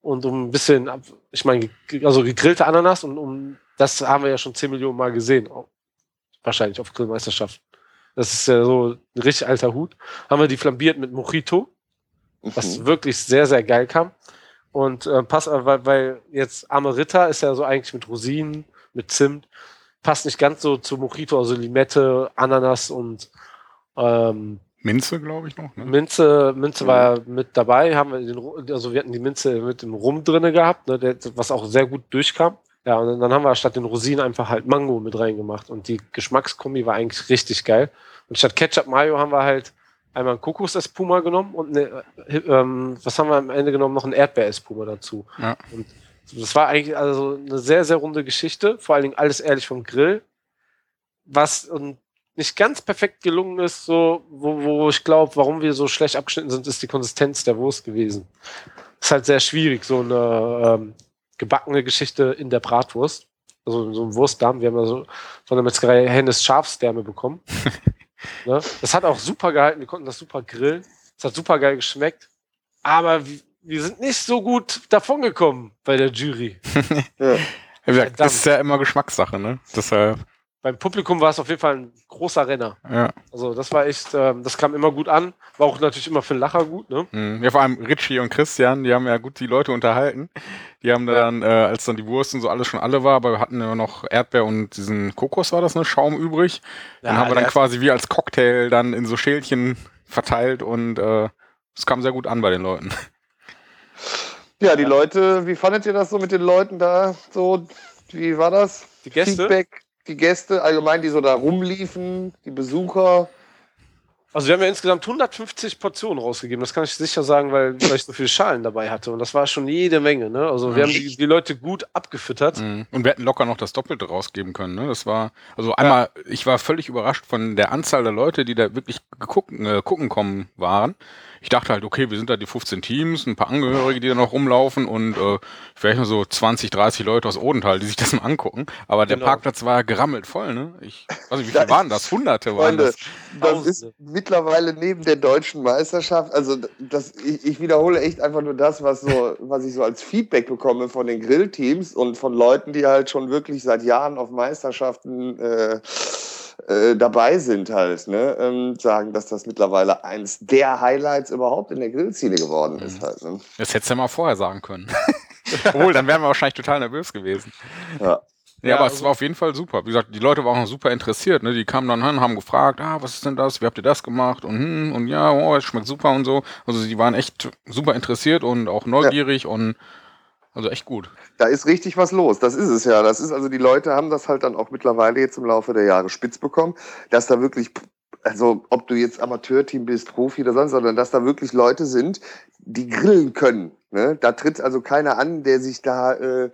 Und um ein bisschen, ich meine, also gegrillte Ananas und um, das haben wir ja schon 10 Millionen Mal gesehen. Wahrscheinlich auf Grillmeisterschaften. Das ist ja so ein richtig alter Hut. Haben wir die flambiert mit Mojito, was Mhm. wirklich sehr, sehr geil kam. Und äh, passt, aber, weil, weil jetzt Arme Ritter ist ja so eigentlich mit Rosinen, mit Zimt, passt nicht ganz so zu Mojito, also Limette, Ananas und ähm, Minze, glaube ich noch. Ne? Minze, Minze war mit dabei, haben wir den, also wir hatten die Minze mit dem Rum drinne gehabt, ne, der, was auch sehr gut durchkam. Ja, und dann haben wir statt den Rosinen einfach halt Mango mit reingemacht und die Geschmackskombi war eigentlich richtig geil. Und statt Ketchup Mayo haben wir halt einmal einen Kokos-Espuma genommen und eine, äh, ähm, was haben wir am Ende genommen? Noch ein Erdbeer-Espuma dazu. Ja. Und das war eigentlich also eine sehr, sehr runde Geschichte, vor allen Dingen alles ehrlich vom Grill. Was und nicht ganz perfekt gelungen ist, so, wo, wo ich glaube, warum wir so schlecht abgeschnitten sind, ist die Konsistenz der Wurst gewesen. Ist halt sehr schwierig, so eine ähm, gebackene Geschichte in der Bratwurst. Also so ein Wurstdarm. Wir haben ja so von der Metzgerei Hennes Schafsdärme bekommen. ne? Das hat auch super gehalten. Wir konnten das super grillen. Es hat super geil geschmeckt. Aber wir, wir sind nicht so gut davongekommen bei der Jury. Ja. Wie gesagt, Verdammt. ist ja immer Geschmackssache, ne? Deshalb, Beim Publikum war es auf jeden Fall ein großer Renner. ja. Also das war echt, ähm, das kam immer gut an. War auch natürlich immer für den Lacher gut, ne? Mhm. Ja, vor allem Richie und Christian, die haben ja gut die Leute unterhalten. Die haben Ja. dann, äh, als dann die Wurst und so alles schon alle war, aber wir hatten ja noch Erdbeer und diesen Kokos war das, ne? Schaum übrig. Dann haben wir dann quasi wie als Cocktail dann in so Schälchen verteilt und äh, es kam sehr gut an bei den Leuten. Ja, die Leute, wie fandet ihr das so mit den Leuten da? So, wie war das? Die Gäste? Feedback, die Gäste allgemein, die so da rumliefen, die Besucher. Also wir haben ja insgesamt 150 Portionen rausgegeben. Das kann ich sicher sagen, weil, weil ich so viele Schalen dabei hatte. Und das war schon jede Menge. Ne? Also wir haben die, die Leute gut abgefüttert. Mhm. Und wir hätten locker noch das Doppelte rausgeben können. Ne? Das war, also einmal, ich war völlig überrascht von der Anzahl der Leute, die da wirklich gegucken, äh, gucken kommen waren. Ich dachte halt, okay, wir sind da die 15 Teams, ein paar Angehörige, die da noch rumlaufen und äh, vielleicht nur so 20, 30 Leute aus Odenthal, die sich das mal angucken. Aber der Genau. Parkplatz war gerammelt voll, ne? Ich weiß nicht, wie viele waren das? Hunderte waren Freunde, das. das ist mittlerweile neben der deutschen Meisterschaft, also das, ich, ich wiederhole echt einfach nur das, was, so, was ich so als Feedback bekomme von den Grillteams und von Leuten, die halt schon wirklich seit Jahren auf Meisterschaften äh, äh, dabei sind halt, ne? ähm, sagen, dass das mittlerweile eins der Highlights überhaupt in der Grillziele geworden ist Mhm. halt. Ne? Das hättest du ja mal vorher sagen können. Obwohl, dann wären wir wahrscheinlich total nervös gewesen. Ja. Ja, Ja, aber es also- war auf jeden Fall super. Wie gesagt, die Leute waren auch super interessiert. Ne? Die kamen dann an, haben gefragt, ah, was ist denn das? Wie habt ihr das gemacht? Und, hm, und ja, oh, es schmeckt super und so. Also die waren echt super interessiert und auch neugierig und also echt gut. Da ist richtig was los. Das ist es ja. Das ist also die Leute haben das halt dann auch mittlerweile jetzt im Laufe der Jahre spitz bekommen, dass da wirklich, also ob du jetzt Amateurteam bist, Profi oder sonst, sondern dass da wirklich Leute sind, die grillen können. Ne? Da tritt also keiner an, der sich da äh,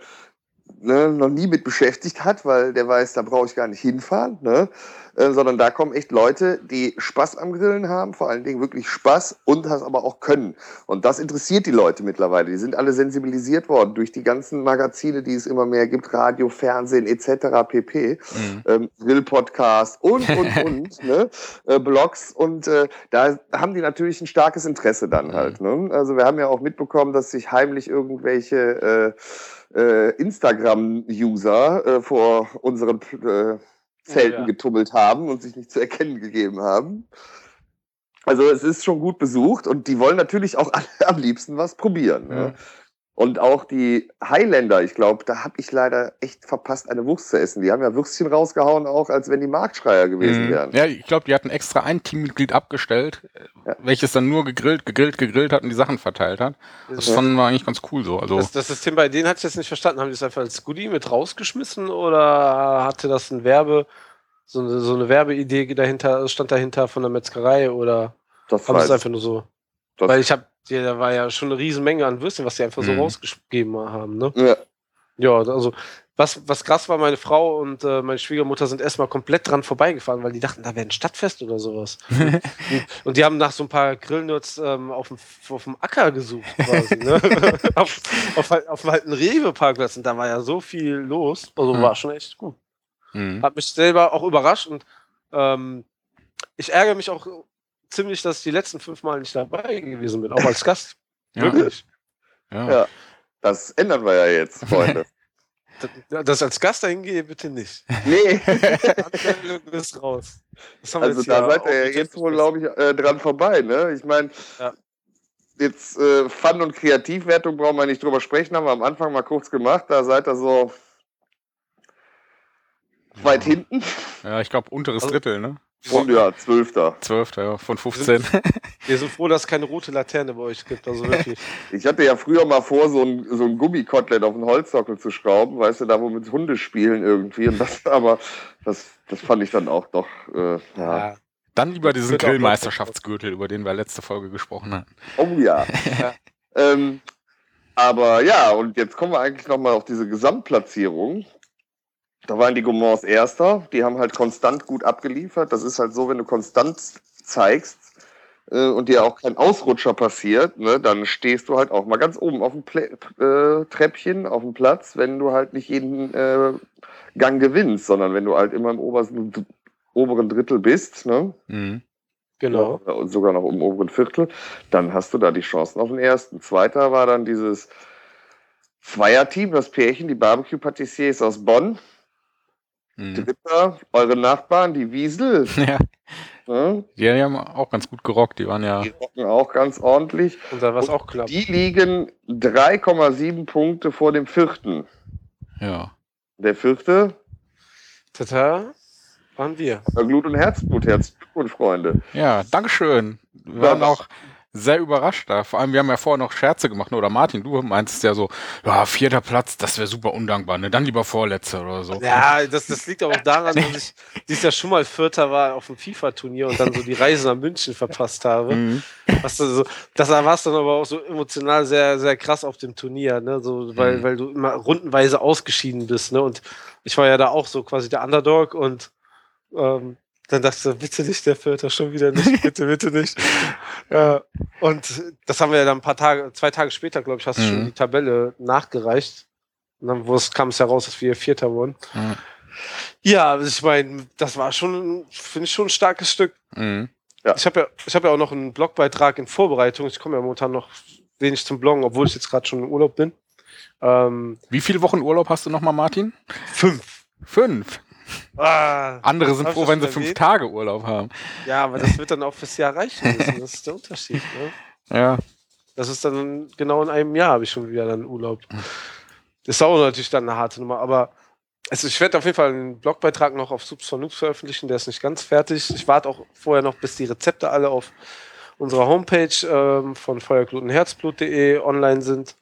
ne, noch nie mit beschäftigt hat, weil der weiß, da brauche ich gar nicht hinfahren, ne? äh, sondern da kommen echt Leute, die Spaß am Grillen haben, vor allen Dingen wirklich Spaß und das aber auch können. Und das interessiert die Leute mittlerweile. Die sind alle sensibilisiert worden durch die ganzen Magazine, die es immer mehr gibt, Radio, Fernsehen etc. pp. Mhm. Ähm, Grill-Podcast und, und, und, ne? äh, Blogs. Und äh, da haben die natürlich ein starkes Interesse dann halt. Ne? Also wir haben ja auch mitbekommen, dass sich heimlich irgendwelche äh, Instagram-User äh, vor unseren äh, Zelten Oh ja. getummelt haben und sich nicht zu erkennen gegeben haben. Also es ist schon gut besucht und die wollen natürlich auch alle am liebsten was probieren. Ne? Und auch die Highlander, ich glaube, da habe ich leider echt verpasst, eine Wurst zu essen. Die haben ja Würstchen rausgehauen, auch als wenn die Marktschreier gewesen Mhm. wären. Ja, ich glaube, die hatten extra ein Teammitglied abgestellt, Ja. welches dann nur gegrillt, gegrillt, gegrillt hat und die Sachen verteilt hat. Das Das, fanden wir eigentlich ganz cool so. Also, das, das System bei denen hatte ich jetzt nicht verstanden. Haben die das einfach als Goodie mit rausgeschmissen oder hatte das ein Werbe, so eine, so eine Werbeidee dahinter, stand dahinter von der Metzgerei oder Das haben sie es einfach nur so? Das, Weil ich habe, ja, da war ja schon eine riesen Menge an Würstchen, was die einfach so Mhm. rausgegeben haben, ne? ja. Ja, also was, was krass war, meine Frau und äh, meine Schwiegermutter sind erstmal komplett dran vorbeigefahren, weil die dachten, da wäre ein Stadtfest oder sowas. und, und die haben nach so ein paar Grillnerds ähm, auf, dem, auf dem Acker gesucht, quasi, ne? auf, auf, auf halt einen Rewe-Parkplatz und da war ja so viel los. Also Mhm. war schon echt gut. mhm. Hat mich selber auch überrascht und ähm, ich ärgere mich auch ziemlich, dass ich die letzten fünf Mal nicht dabei gewesen bin, auch als Gast. ja, Wirklich. ja. Ja. Das ändern wir ja jetzt, Freunde. Das, dass ich als Gast dahin gehe, bitte nicht. nee, ist raus. Das also da seid ihr ja jetzt wohl, glaube ich, äh, dran vorbei. Ne? Ich meine, Ja. jetzt äh, Fun- und Kreativwertung brauchen wir nicht drüber sprechen, haben wir am Anfang mal kurz gemacht. Da seid ihr so weit hinten. ja, ich glaube, unteres Also- Drittel, ne? Und ja, Zwölfter. Zwölfter, ja, von 15. Wir sind froh, dass es keine rote Laterne bei euch gibt. Also wirklich. Ich hatte ja früher mal vor, so ein, so ein Gummikotelett auf den Holzsockel zu schrauben, weißt du, da wo mit Hunde spielen irgendwie. Und das, aber das, das fand ich dann auch doch, äh, ja. ja. Dann lieber diesen Grillmeisterschaftsgürtel, über den wir letzte Folge gesprochen haben. Oh ja. Ja. ähm, aber ja, und jetzt kommen wir eigentlich nochmal auf diese Gesamtplatzierung. Da waren die Gourmands Erster, die haben halt konstant gut abgeliefert. Das ist halt so, wenn du konstant zeigst äh, und dir auch kein Ausrutscher passiert, ne, dann stehst du halt auch mal ganz oben auf dem Plä äh, Treppchen, auf dem Platz, wenn du halt nicht jeden äh, Gang gewinnst, sondern wenn du halt immer im obersten, oberen Drittel bist, ne? Mhm. Genau. Und sogar noch im oberen Viertel, dann hast du da die Chancen auf den ersten. Zweiter war dann dieses Zweierteam, das Pärchen, die Barbecue-Patissiers aus Bonn. Mhm. Dritter, eure Nachbarn, die Wiesel. Ja, Ne? die haben auch ganz gut gerockt. Die waren ja. Die rocken auch ganz ordentlich. Und da war es auch knapp. Die liegen 3,7 Punkte vor dem vierten. Ja. Der vierte, Tata, waren wir. Glut und Herzblut. Herzlichen Glückwunsch, Freunde. Ja, Dankeschön. Wir waren auch sehr überrascht da. Vor allem, wir haben ja vorher noch Scherze gemacht, ne? oder Martin, du meinst ja so, ja, vierter Platz, das wäre super undankbar, ne? Dann lieber Vorletzter oder so. Ja, das, das liegt auch daran, dass ich dieses Jahr schon mal Vierter war auf dem FIFA-Turnier und dann so die Reise nach München verpasst habe. Mhm. Was du so, das war es dann aber auch so emotional sehr, sehr krass auf dem Turnier, ne? So, weil, Mhm. weil du immer rundenweise ausgeschieden bist, ne? Und ich war ja da auch so quasi der Underdog und ähm, dann dachte ich, bitte nicht der Vierter, schon wieder nicht, bitte, bitte nicht. Ja, und das haben wir ja dann ein paar Tage, zwei Tage später, glaube ich, hast du Mhm. schon die Tabelle nachgereicht. Und dann es- kam es heraus, dass wir Vierter wurden. Mhm. Ja, also ich meine, das war schon, finde ich, schon ein starkes Stück. Mhm. Ich habe ja, ich hab ja auch noch einen Blogbeitrag in Vorbereitung. Ich komme ja momentan noch wenig zum Bloggen, obwohl ich jetzt gerade schon im Urlaub bin. Ähm, Wie viele Wochen Urlaub hast du nochmal, Martin? fünf. Fünf. Ah, Andere sind froh, wenn sie fünf? Tage Urlaub haben. ja, aber das wird dann auch fürs Jahr reichen müssen. Das ist der Unterschied. Ne? Ja. Das ist dann genau in einem Jahr habe ich schon wieder dann Urlaub. Ist auch natürlich dann eine harte Nummer, aber also ich werde auf jeden Fall einen Blogbeitrag noch auf Subs for Noobs veröffentlichen, der ist nicht ganz fertig. Ich warte auch vorher noch, bis die Rezepte alle auf unserer Homepage ähm, von feuerglutenherzblut.de online sind.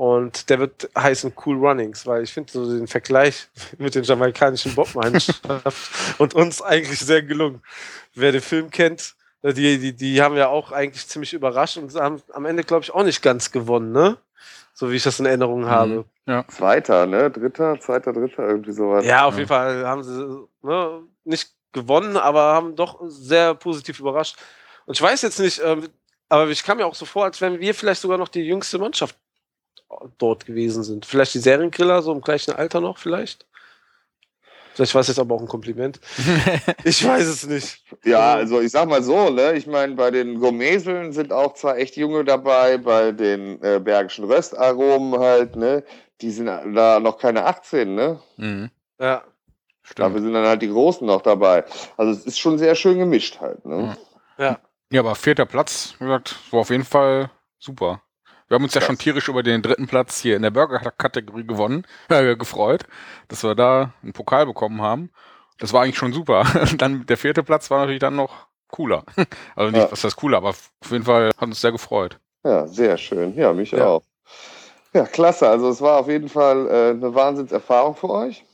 Und der wird heißen Cool Runnings, weil ich finde so den Vergleich mit den jamaikanischen Bobmannschaften und uns eigentlich sehr gelungen. Wer den Film kennt, äh, die, die, die haben ja auch eigentlich ziemlich überrascht und haben am Ende, glaube ich, auch nicht ganz gewonnen, ne? So wie ich das in Erinnerung habe. Zweiter, ne? Dritter, zweiter, dritter, irgendwie sowas. Ja, auf Ja. jeden Fall haben sie ne, nicht gewonnen, aber haben doch sehr positiv überrascht. Und ich weiß jetzt nicht, ähm, aber ich kam mir auch so vor, als wenn wir vielleicht sogar noch die jüngste Mannschaft dort gewesen sind. Vielleicht die Seriengriller, so im gleichen Alter noch, vielleicht. Vielleicht war es jetzt aber auch ein Kompliment. Ich weiß es nicht. Ja, also ich sag mal so, ne? Ich meine, bei den Gourmeseln sind auch zwar echt Junge dabei, bei den äh, Bergischen Röstaromen halt, ne? Die sind da noch keine 18, ne? Mhm. Ja, Dafür Stimmt. sind dann halt die Großen noch dabei. Also es ist schon sehr schön gemischt halt, ne? Ja, aber vierter Platz, wie gesagt, war auf jeden Fall super. Wir haben uns ja schon tierisch über den dritten Platz hier in der Burger-Kategorie gewonnen, äh, gefreut, dass wir da einen Pokal bekommen haben. Das war eigentlich schon super. dann der vierte Platz war natürlich dann noch cooler. Also nicht, Ja. was heißt cooler, aber auf jeden Fall hat uns sehr gefreut. Ja, sehr schön. Ja, mich Ja. auch. Ja, klasse. Also es war auf jeden Fall äh, eine Wahnsinnserfahrung für euch.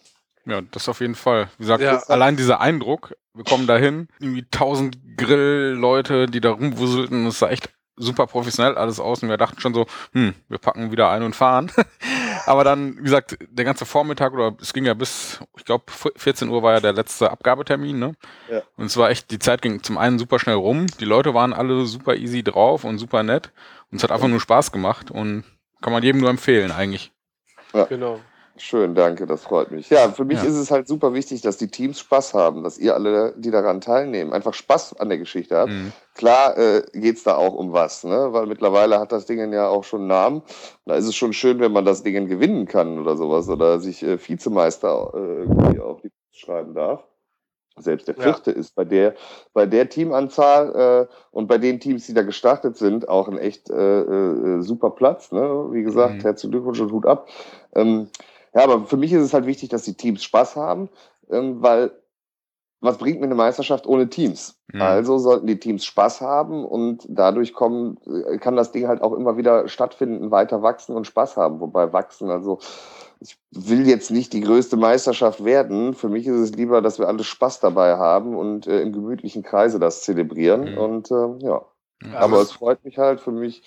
Ja, das auf jeden Fall. Wie gesagt, Ja. allein dieser Eindruck, wir kommen dahin, irgendwie tausend Grillleute, die da rumwuselten, das sah echt super professionell alles aus und wir dachten schon so, hm, wir packen wieder ein und fahren. Aber dann, wie gesagt, der ganze Vormittag oder es ging ja bis, ich glaube, 14 Uhr war ja der letzte Abgabetermin, ne? Ja. Und es war echt, die Zeit ging zum einen super schnell rum, die Leute waren alle super easy drauf und super nett und es hat einfach nur Spaß gemacht und kann man jedem nur empfehlen eigentlich. Genau. Schön, danke, das freut mich. Ja, für mich Ja. ist es halt super wichtig, dass die Teams Spaß haben, dass ihr alle, die daran teilnehmen, einfach Spaß an der Geschichte habt. Mhm. Klar äh, geht es da auch um was, ne? weil mittlerweile hat das Ding ja auch schon einen Namen. Da ist es schon schön, wenn man das Ding gewinnen kann oder sowas oder sich äh, Vizemeister äh, irgendwie auf die schreiben darf. Selbst der Ja. vierte ist bei der, bei der Teamanzahl äh, und bei den Teams, die da gestartet sind, auch ein echt äh, äh, super Platz. Ne? Wie gesagt, Mhm. herzlichen Glückwunsch und Hut ab. Ähm, ja, aber für mich ist es halt wichtig, dass die Teams Spaß haben, ähm, weil was bringt mir eine Meisterschaft ohne Teams? Mhm. Also sollten die Teams Spaß haben und dadurch kommen, äh, kann das Ding halt auch immer wieder stattfinden, weiter wachsen und Spaß haben. Wobei wachsen, also ich will jetzt nicht die größte Meisterschaft werden. Für mich ist es lieber, dass wir alle Spaß dabei haben und äh, im gemütlichen Kreise das zelebrieren. Mhm. Und äh, ja, Ja, aber es freut mich halt. Für mich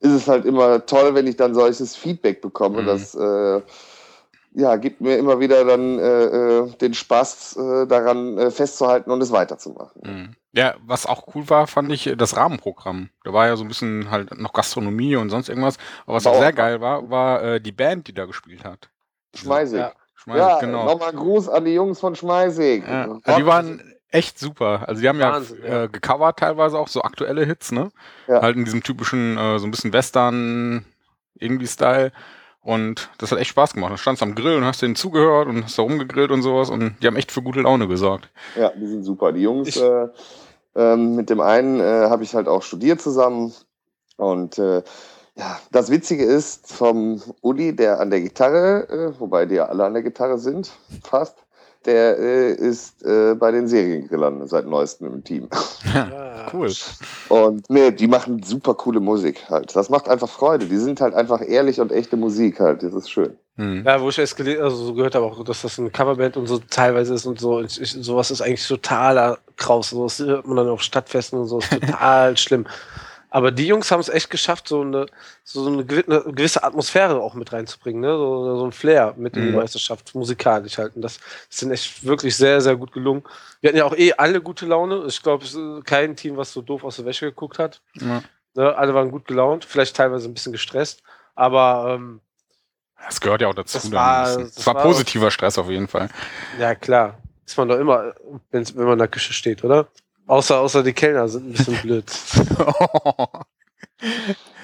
ist es halt immer toll, wenn ich dann solches Feedback bekomme. Mhm. Das äh, ja, gibt mir immer wieder dann äh, äh, den Spaß äh, daran äh, festzuhalten und es weiterzumachen. Mhm. Ja, was auch cool war, fand ich das Rahmenprogramm. Da war ja so ein bisschen halt noch Gastronomie und sonst irgendwas. Aber was auch sehr geil war, war äh, die Band, die da gespielt hat. Schmeißig. Ja. Schmeiß, Ja, genau. nochmal Gruß an die Jungs von Schmeißig. Ja, also die waren echt super. Also die haben Wahnsinn, ja, ja. Äh, gecovert teilweise auch so aktuelle Hits, ne? Ja. Halt in diesem typischen, äh, so ein bisschen Western irgendwie Style. Und das hat echt Spaß gemacht. Du standst am Grill und hast denen zugehört und hast da rumgegrillt und sowas und die haben echt für gute Laune gesorgt. Ja, die sind super. Die Jungs, äh, ähm, mit dem einen äh, habe ich halt auch studiert zusammen. Und äh, ja, das Witzige ist vom Uli, der an der Gitarre, äh, wobei die ja alle an der Gitarre sind, fast, der äh, ist äh, bei den Seriengrillern seit neuestem im Team. Ja. Cool. Und nee, die machen super coole Musik halt. Das macht einfach Freude. Die sind halt einfach ehrlich und echte Musik halt. Das ist schön. Hm. Ja, wo ich es gele- also so gehört habe, auch, dass das eine Coverband und so teilweise ist und so. Und ich, sowas ist eigentlich totaler Kraus. So, das hört man dann auf Stadtfesten und so, ist total schlimm. Aber die Jungs haben es echt geschafft, so eine, so eine gewi- eine gewisse Atmosphäre auch mit reinzubringen, ne? so, so ein Flair mit in die Mhm. Meisterschaft, musikalisch halt. Und das, das sind echt wirklich sehr, sehr gut gelungen. Wir hatten ja auch eh alle gute Laune. Ich glaube, es ist kein Team, was so doof aus der Wäsche geguckt hat. Ja. Ne? Alle waren gut gelaunt, vielleicht teilweise ein bisschen gestresst. Aber ähm, Das gehört ja auch dazu. Das dann war- das das war war- positiver Stress auf jeden Fall. Ja, klar. Ist man doch immer, wenn man in der Küche steht, oder? Außer, außer die Kellner sind ein bisschen blöd.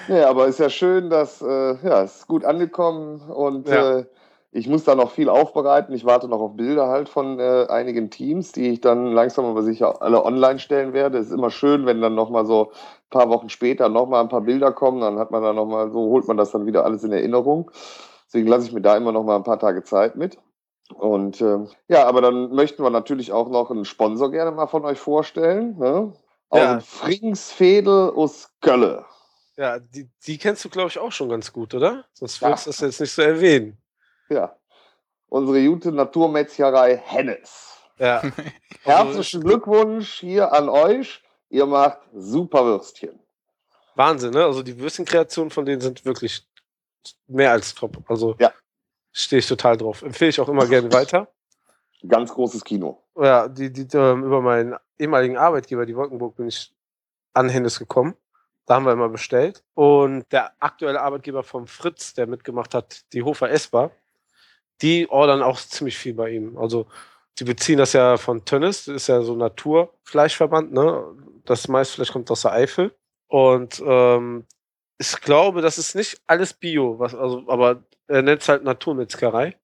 Ja, aber ist ja schön, dass äh, ja, es ist gut angekommen und Ja. äh, ich muss da noch viel aufbereiten. Ich warte noch auf Bilder halt von äh, einigen Teams, die ich dann langsam aber sicher alle online stellen werde. Es ist immer schön, wenn dann noch mal so ein paar Wochen später noch mal ein paar Bilder kommen, dann hat man da noch mal so holt man das dann wieder alles in Erinnerung. Deswegen lasse ich mir da immer noch mal ein paar Tage Zeit mit. Und ähm, ja, aber dann möchten wir natürlich auch noch einen Sponsor gerne mal von euch vorstellen. Ne? Aus Ja. Fringsfädel aus Kölle. Ja, die, die kennst du, glaube ich, auch schon ganz gut, oder? Sonst Ja. würdest du das jetzt nicht so erwähnen. Ja. Unsere gute Naturmetzgerei Hennes. Ja. Herzlichen Glückwunsch hier an euch. Ihr macht super Würstchen. Wahnsinn, ne? Also die Würstchenkreationen von denen sind wirklich mehr als top. Also Ja. Stehe ich total drauf. Empfehle ich auch immer gerne weiter. Ganz großes Kino. Ja, die, die, ähm, über meinen ehemaligen Arbeitgeber, die Wolkenburg, bin ich an Hennes gekommen. Da haben wir immer bestellt. Und der aktuelle Arbeitgeber vom Fritz, der mitgemacht hat, die Hofer Esper, die ordern auch ziemlich viel bei ihm. Also die beziehen das ja von Tönnes, das ist ja so Naturfleischverband, ne? Das Maisfleisch kommt aus der Eifel. Und ähm, ich glaube, das ist nicht alles Bio, was, also, aber er nennt es halt Naturmetzgerei.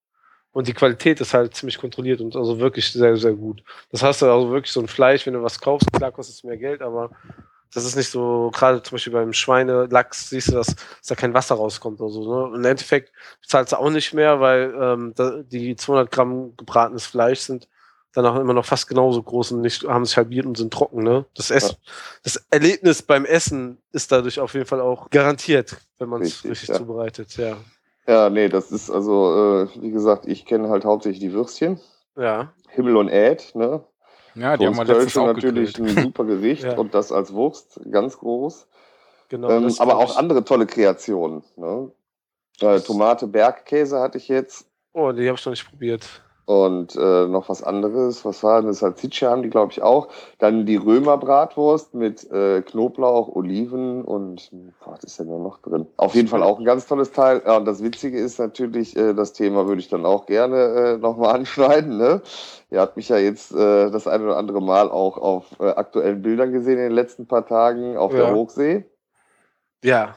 Und die Qualität ist halt ziemlich kontrolliert und also wirklich sehr, sehr gut. Das heißt also wirklich so ein Fleisch, wenn du was kaufst, klar kostet es mehr Geld, aber Das ist nicht so, gerade zum Beispiel beim Schweinelachs siehst du, dass, dass da kein Wasser rauskommt oder so. Ne? Im Endeffekt zahlst du auch nicht mehr, weil ähm, die 200 Gramm gebratenes Fleisch sind dann auch immer noch fast genauso groß und nicht, haben sich halbiert und sind trocken. Ne? Das, Ess ja. das Erlebnis beim Essen ist dadurch auf jeden Fall auch garantiert, wenn man es richtig, richtig ja. zubereitet. Ja. ja, nee, das ist also, äh, wie gesagt, ich kenne halt hauptsächlich die Würstchen. Ja. Himmel und Äd, ne? Ja, die haben wir letztens auch natürlich gegrillt. ein super Gericht Ja. und das als Wurst ganz groß. Genau. ähm, aber auch andere tolle Kreationen. Ne? Äh, Tomate, Bergkäse hatte ich jetzt Oh, die habe ich noch nicht probiert. Und äh, noch was anderes. Was war denn das? Salsiccia haben die, glaube ich, auch. Dann die Römerbratwurst mit äh, Knoblauch, Oliven und boah, was ist denn da noch drin? Auf jeden Fall auch ein ganz tolles Teil. Ja, und das Witzige ist natürlich, äh, das Thema würde ich dann auch gerne äh, nochmal anschneiden. Ne? Ihr habt mich ja jetzt äh, das eine oder andere Mal auch auf äh, aktuellen Bildern gesehen in den letzten paar Tagen auf Ja. der Hochsee. Ja.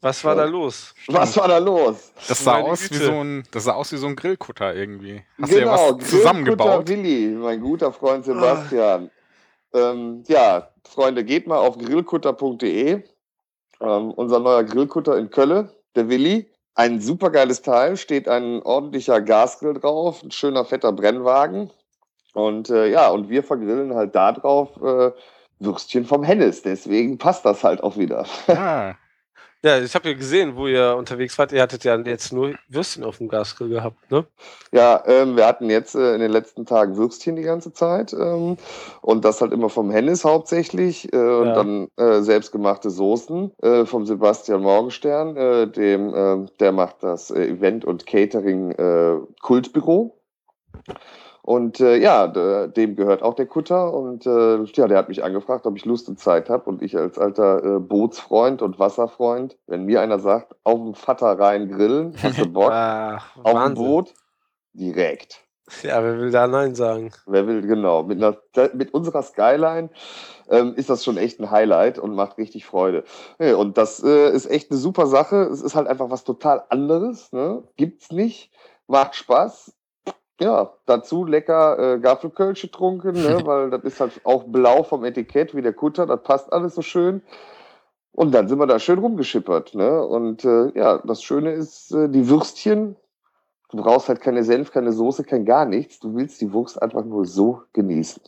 Was war da los? Was war da los? Das sah, Meine aus wie so ein, das sah aus wie so ein Grillkutter irgendwie. Hast du ja genau, was Grillkutter zusammengebaut? Willi, mein guter Freund Sebastian. Ähm, ja, Freunde, geht mal auf grillkutter.de. Ähm, unser neuer Grillkutter in Kölle, der Willi. Ein supergeiles Teil, steht ein ordentlicher Gasgrill drauf, ein schöner fetter Brennwagen. Und äh, ja, und wir vergrillen halt da drauf äh, Würstchen vom Hennes. Deswegen passt das halt auch wieder. Ah, Ja, ich habe ja gesehen, wo ihr unterwegs wart. Ihr hattet ja jetzt nur Würstchen auf dem Gasgrill gehabt, ne? Ja, ähm, wir hatten jetzt äh, in den letzten Tagen Würstchen die ganze Zeit ähm, und das halt immer vom Hennis hauptsächlich äh, und Ja. dann äh, selbstgemachte Soßen äh, vom Sebastian Morgenstern, äh, dem, äh, der macht das Event- und Catering äh, Kultbüro. Und äh, ja, dem gehört auch der Kutter und äh, ja, der hat mich angefragt, ob ich Lust und Zeit habe und ich als alter äh, Bootsfreund und Wasserfreund, wenn mir einer sagt, auf dem Vater rein grillen, hast du Bock, Ah, auf dem. Boot, direkt. Ja, wer will da Nein sagen? Wer will, genau. Mit, einer, mit unserer Skyline ähm, ist das schon echt ein Highlight und macht richtig Freude. Nee, und das äh, ist echt eine super Sache. Es ist halt einfach was total anderes. Ne? Gibt's nicht. Macht Spaß. Ja, dazu lecker äh, Gaffelkölsch getrunken, ne? weil das ist halt auch blau vom Etikett wie der Kutter. Das passt alles so schön. Und dann sind wir da schön rumgeschippert. Ne? Und äh, ja, das Schöne ist, äh, die Würstchen, du brauchst halt keine Senf, keine Soße, kein gar nichts. Du willst die Wurst einfach nur so genießen.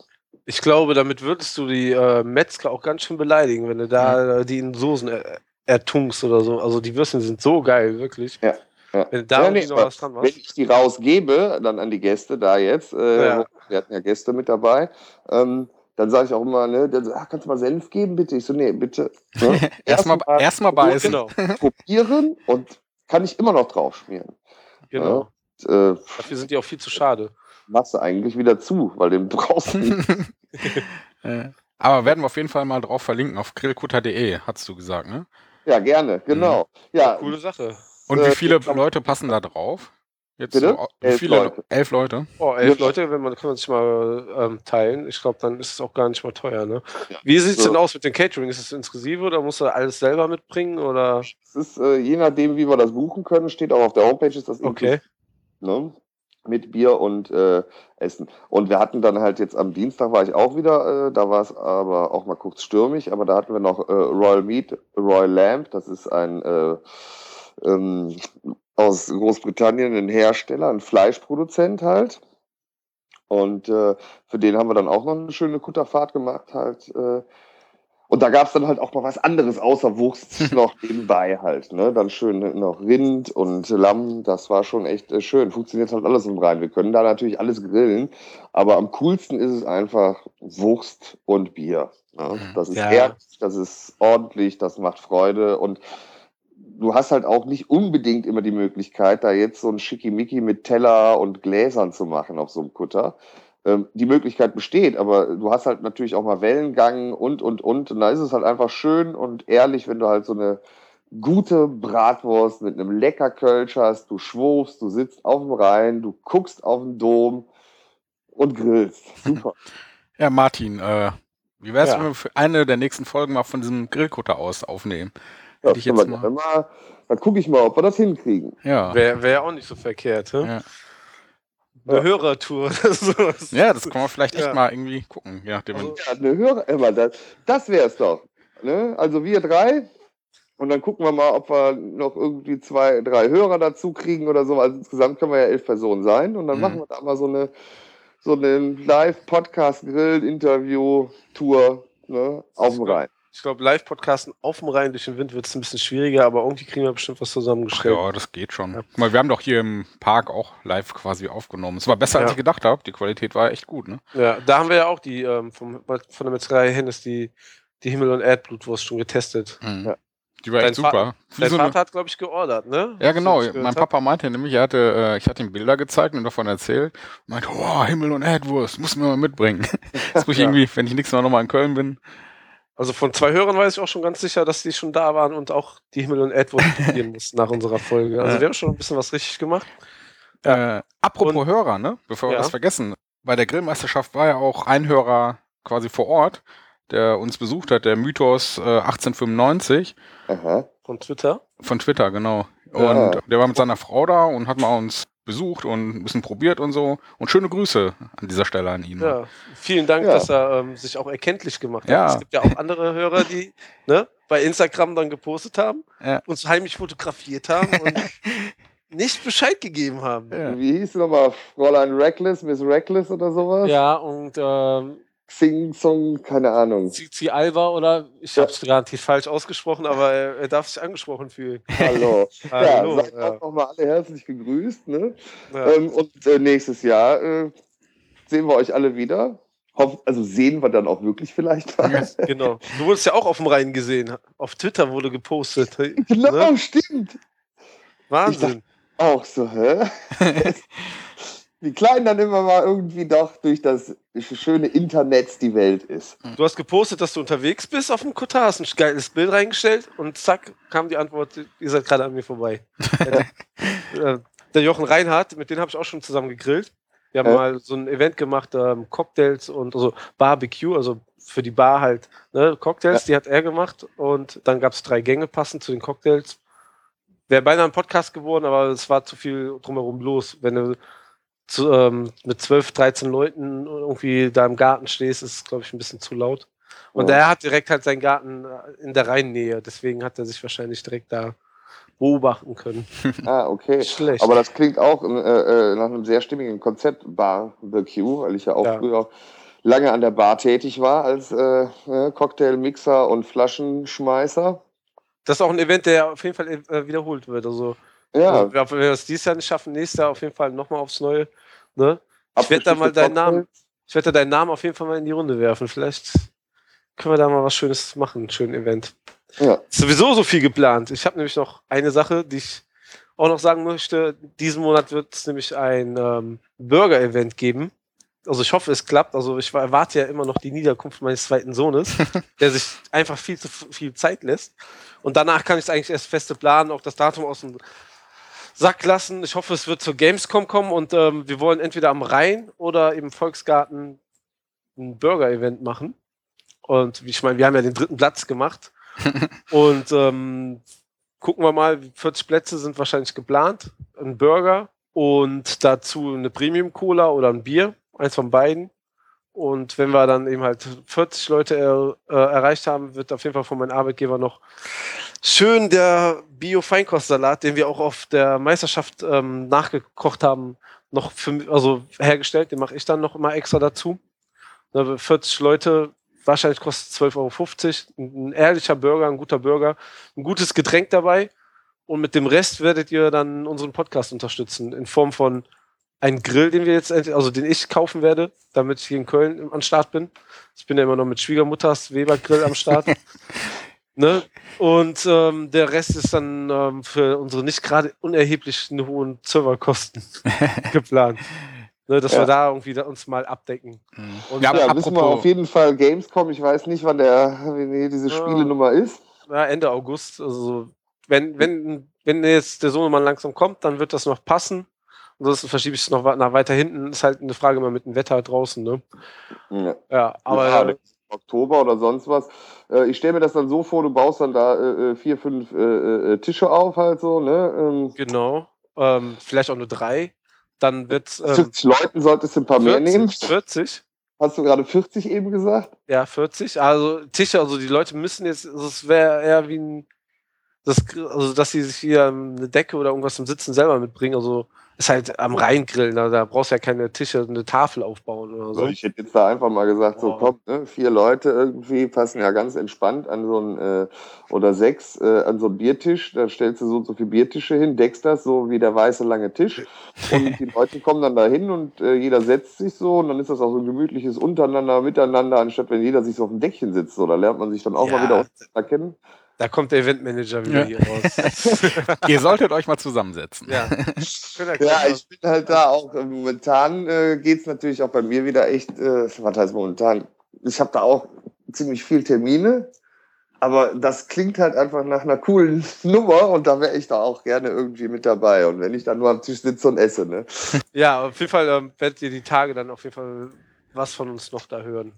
Ich glaube, damit würdest du die äh, Metzger auch ganz schön beleidigen, wenn du da äh, die in Soßen er ertunkst oder so. Also die Würstchen sind so geil, wirklich. Ja, ja. Wenn du da Ja, nee, noch was dran Wenn machst. ich die rausgebe, dann an die Gäste da jetzt, äh, Ja. wir hatten ja Gäste mit dabei, ähm, dann sage ich auch immer, ne, dann so, ah, kannst du mal Senf geben, bitte? Ich so, nee, bitte. Ne? erstmal Erstmal erstmal beißen. Genau, probieren und kann ich immer noch drauf schmieren. genau. Und, äh, Dafür sind die auch viel zu schade. machst du eigentlich wieder zu, weil den brauchst du nicht. Äh, Aber werden wir auf jeden Fall mal drauf verlinken, auf grillkutter.de, hast du gesagt, ne? Ja, gerne, genau. Ja, Coole Sache. Und Äh, wie viele jetzt noch- Leute passen da drauf? Jetzt Bitte? so, wie Elf viele Leute. Elf Leute. Oh, elf Ja. Leute, wenn man kann man sich mal ähm, teilen. Ich glaube, dann ist es auch gar nicht mal teuer. Ne? Ja. Wie sieht es So. denn aus mit dem Catering? Ist es inklusive oder musst du alles selber mitbringen? Oder es ist äh, je nachdem, wie wir das buchen können, steht auch auf der Homepage, ist das okay. ne? mit Bier und äh, Essen. Und wir hatten dann halt jetzt am Dienstag war ich auch wieder, äh, da war es aber auch mal kurz stürmig, aber da hatten wir noch äh, Royal Meat, Royal Lamb, das ist ein äh, ähm, aus Großbritannien ein Hersteller, ein Fleischproduzent halt. Und äh, für den haben wir dann auch noch eine schöne Kutterfahrt gemacht halt. Äh, und da gab es dann halt auch mal was anderes außer Wurst noch nebenbei halt. Ne? Dann schön noch Rind und Lamm, das war schon echt äh, schön. Funktioniert halt alles im Rhein. Wir können da natürlich alles grillen, aber am coolsten ist es einfach Wurst und Bier. Ne? Das ist Ja. ehrlich, das ist ordentlich, das macht Freude und du hast halt auch nicht unbedingt immer die Möglichkeit, da jetzt so ein Schickimicki mit Teller und Gläsern zu machen auf so einem Kutter. Ähm, die Möglichkeit besteht, aber du hast halt natürlich auch mal Wellengang und, und, und. Und da ist es halt einfach schön und ehrlich, wenn du halt so eine gute Bratwurst mit einem lecker Kölsch hast, du schwurfst, du sitzt auf dem Rhein, du guckst auf den Dom und grillst. Super. Ja, Martin, äh, wie wär's, Ja. wenn wir für eine der nächsten Folgen mal von diesem Grillkutter aus aufnehmen? Ja, ich jetzt mal- mal, dann gucke ich mal, ob wir das hinkriegen. Ja. Wäre wär auch nicht so verkehrt. Hä? Ja. Eine Ja. Hörertour oder sowas. ja, das kann man vielleicht echt Ja. mal irgendwie gucken, je nachdem. Also- Ja, eine Hörer, immer, das, das wär's doch. Ne? Also wir drei. Und dann gucken wir mal, ob wir noch irgendwie zwei, drei Hörer dazu kriegen oder so. Also insgesamt können wir ja elf Personen sein. Und dann Mhm. machen wir da mal so eine, so eine Live-Podcast-Grill-Interview-Tour ne? auf dem Rhein. Ich glaube, Live-Podcasten auf dem Rhein durch den Wind wird es ein bisschen schwieriger, aber irgendwie kriegen wir bestimmt was zusammengestellt. ja, das geht schon. Ja. Guck mal, wir haben doch hier im Park auch live quasi aufgenommen. Es war besser, als Ja. ich gedacht habe. Die Qualität war echt gut, ne? Ja, da haben wir ja auch die ähm, vom, von der Metzgerei Hennes die, die Himmel- und Erdblutwurst schon getestet. Mhm. Ja. Die war Dein echt super. Wie Dein so Vater hat, glaube ich, geordert, ne? Ja, genau. Mein. Papa meinte nämlich, er hatte, äh, ich hatte ihm Bilder gezeigt und davon erzählt. Und meinte, oh, Himmel und Erdwurst, muss mir mal mitbringen. Das muss ich Ja. irgendwie, wenn ich nächstes Mal nochmal in Köln bin. Also von zwei Hörern weiß ich auch schon ganz sicher, dass die schon da waren und auch die Himmel- und Erdwurst probieren mussten nach unserer Folge. Also Ja. wir haben schon ein bisschen was richtig gemacht. Äh, apropos Und- Hörer, ne? Bevor wir Ja. das vergessen. Bei der Grillmeisterschaft war ja auch ein Hörer quasi vor Ort, der uns besucht hat, der Mythos äh, 1895 Aha. Von Twitter. von Twitter, genau. Und Ja. der war mit seiner Frau da und hat mal uns besucht und ein bisschen probiert und so. Und schöne Grüße an dieser Stelle an ihn. Ja, vielen Dank, Ja. dass er ähm, sich auch erkenntlich gemacht hat. Ja. Es gibt ja auch andere Hörer, die ne, bei Instagram dann gepostet haben, Ja. uns heimlich fotografiert haben und nicht Bescheid gegeben haben. Ja. Wie hieß sie nochmal? Fräulein Reckless, Miss Reckless oder sowas? Ja, und ähm, Sing Song, keine Ahnung. Zizi Alva oder ich Ja. habe es garantiert falsch ausgesprochen, aber er, darf sich angesprochen fühlen. Hallo. Hallo. ja, seid Ja, auch nochmal alle herzlich gegrüßt. Ne? ja. Ähm, und äh, nächstes Jahr äh, sehen wir euch alle wieder. Hoff, also sehen wir dann auch wirklich vielleicht was. Genau. Du wurdest ja auch auf dem Rhein gesehen. Auf Twitter wurde gepostet. genau, Ne? stimmt. Wahnsinn. Auch so, hä? Wie klein dann immer mal irgendwie doch durch das schöne Internet die Welt ist. Du hast gepostet, dass du unterwegs bist auf dem Kutter, hast ein geiles Bild reingestellt und zack, kam die Antwort, ihr seid gerade an mir vorbei. Äh, der Jochen Reinhardt, mit dem habe ich auch schon zusammen gegrillt. Wir haben Ja. mal so ein Event gemacht, ähm, Cocktails und also Barbecue, also für die Bar halt, ne, Cocktails, die hat er gemacht und dann gab es drei Gänge passend zu den Cocktails. Wäre beinahe ein Podcast geworden, aber es war zu viel drumherum los. Wenn du zu, ähm, mit 12, 13 Leuten irgendwie da im Garten stehst, ist glaube ich, ein bisschen zu laut. Und Ja. er hat direkt halt seinen Garten äh, in der Rheinnähe, deswegen hat er sich wahrscheinlich direkt da beobachten können. Ah, okay. Schlecht. Aber das klingt auch äh, äh, nach einem sehr stimmigen Konzept Barbecue, weil ich ja auch Ja. früher lange an der Bar tätig war als äh, äh, Cocktailmixer und Flaschenschmeißer. das ist auch ein Event, der auf jeden Fall wiederholt wird. Also, Ja, wenn wir es dieses Jahr nicht schaffen, nächstes Jahr auf jeden Fall nochmal aufs Neue. Ne? Ich werd da mal deinen Namen-. Ich werde deinen Namen auf jeden Fall mal in die Runde werfen. Vielleicht können wir da mal was Schönes machen, ein schönes Event. Ja. Ist sowieso so viel geplant. Ich habe nämlich noch eine Sache, die ich auch noch sagen möchte. Diesen Monat wird es nämlich ein ähm, Burger-Event geben. Also ich hoffe, es klappt. Also ich erwarte ja immer noch die Niederkunft meines zweiten Sohnes, der sich einfach viel zu viel Zeit lässt. Und danach kann ich es eigentlich erst feste planen, auch das Datum aus dem Sack lassen. Ich hoffe, es wird zur Gamescom kommen und ähm, wir wollen entweder am Rhein oder im Volksgarten ein Burger-Event machen. Und ich meine, wir haben ja den dritten Platz gemacht. und ähm, gucken wir mal, 40 Plätze sind wahrscheinlich geplant. Ein Burger und dazu eine Premium-Cola oder ein Bier. Eins von beiden. Und wenn wir dann eben halt 40 Leute er, äh, erreicht haben, wird auf jeden Fall von meinem Arbeitgeber noch schön der Bio-Feinkostsalat, den wir auch auf der Meisterschaft ähm, nachgekocht haben, noch für, also hergestellt. Den mache ich dann noch immer extra dazu. Ne, 40 Leute, wahrscheinlich kostet 12,50 Euro. Ein, ehrlicher Burger, ein guter Burger, ein gutes Getränk dabei. Und mit dem Rest werdet ihr dann unseren Podcast unterstützen in Form von einem Grill, den wir jetzt, also den ich kaufen werde, damit ich hier in Köln am Start bin. Ich bin ja immer noch mit Schwiegermutters Weber Grill am Start. ne? Und ähm, der Rest ist dann ähm, für unsere nicht gerade unerheblichen hohen Serverkosten geplant. Ne, dass Ja. wir da irgendwie da uns mal abdecken. Mhm. Und Ja, ja, wissen wir auf jeden Fall Gamescom. Ich weiß nicht, wann der, wie diese Ja. Spielenummer ist. Ja, Ende August. Also so, wenn, wenn, wenn jetzt der Sohnemann langsam kommt, dann wird das noch passen. Ansonsten verschiebe ich es noch nach weiter hinten. Ist halt eine Frage immer mit dem Wetter draußen, ne? Ja. Ja, aber Ja, ja, Oktober oder sonst was. Äh, ich stelle mir das dann so vor, du baust dann da äh, äh, vier, fünf Tische auf, halt so, ne? Ähm, genau. Ähm, vielleicht auch nur drei. Dann wird ähm, 40 Leuten solltest du ein paar mehr 40, nehmen. 40. Hast du gerade 40 eben gesagt? Ja, 40. Also Tische, also die Leute müssen jetzt, also es wäre eher wie ein, das, also dass sie sich hier eine Decke oder irgendwas zum Sitzen selber mitbringen. Also ist halt am Rheingrillen, da, da brauchst du ja keine Tische, eine Tafel aufbauen oder so. Ich hätte jetzt da einfach mal gesagt, so komm, ne, vier Leute irgendwie passen ja ganz entspannt an so einen, äh, oder sechs, äh, an so einen Biertisch, da stellst du so und so viele Biertische hin, deckst das so wie der weiße lange Tisch und die Leute kommen dann da hin und äh, jeder setzt sich so und dann ist das auch so ein gemütliches Untereinander, Miteinander, anstatt wenn jeder sich so auf dem Deckchen sitzt, so, da lernt man sich dann auch Ja. mal wieder erkennen. Da kommt der Eventmanager wieder Ja. hier raus. Ihr solltet euch mal zusammensetzen. ja. Ja, ich bin halt da auch, äh, momentan äh, geht's natürlich auch bei mir wieder echt, äh, was heißt momentan, ich habe da auch ziemlich viel Termine, aber das klingt halt einfach nach einer coolen Nummer und da wäre ich da auch gerne irgendwie mit dabei. Und wenn ich dann nur am Tisch sitze und esse, ne? ja, auf jeden Fall ähm, werdet ihr die Tage dann auf jeden Fall was von uns noch da hören.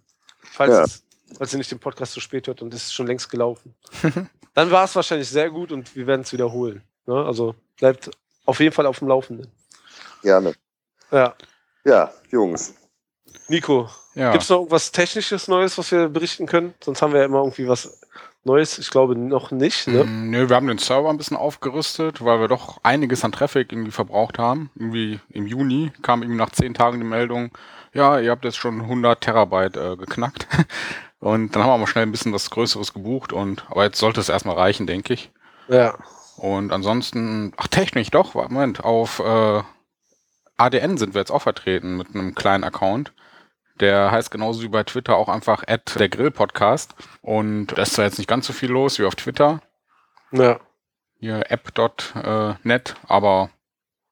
Falls, Ja. es, falls ihr nicht den Podcast zu spät hört und es ist schon längst gelaufen. dann war es wahrscheinlich sehr gut und wir werden es wiederholen. Ne? Also bleibt auf jeden Fall auf dem Laufenden. Gerne. Ja. Ja, Jungs. Nico, Ja. Gibt es noch irgendwas Technisches Neues, was wir berichten können? Sonst haben wir ja immer irgendwie was Neues. Ich glaube noch nicht. Ne? Mm, Nö, wir haben den Server ein bisschen aufgerüstet, weil wir doch einiges an Traffic irgendwie verbraucht haben. Irgendwie im Juni kam irgendwie nach zehn Tagen die Meldung, ja, ihr habt jetzt schon 100 Terabyte äh, geknackt. Und dann haben wir mal schnell ein bisschen was Größeres gebucht und, aber jetzt sollte es erstmal reichen, denke ich. Ja. Und ansonsten, ach technisch doch, Moment, auf äh, ADN sind wir jetzt auch vertreten mit einem kleinen Account. Der heißt genauso wie bei Twitter auch einfach at der Grill Podcast. Und da ist zwar jetzt nicht ganz so viel los wie auf Twitter, Ja. hier app.net, aber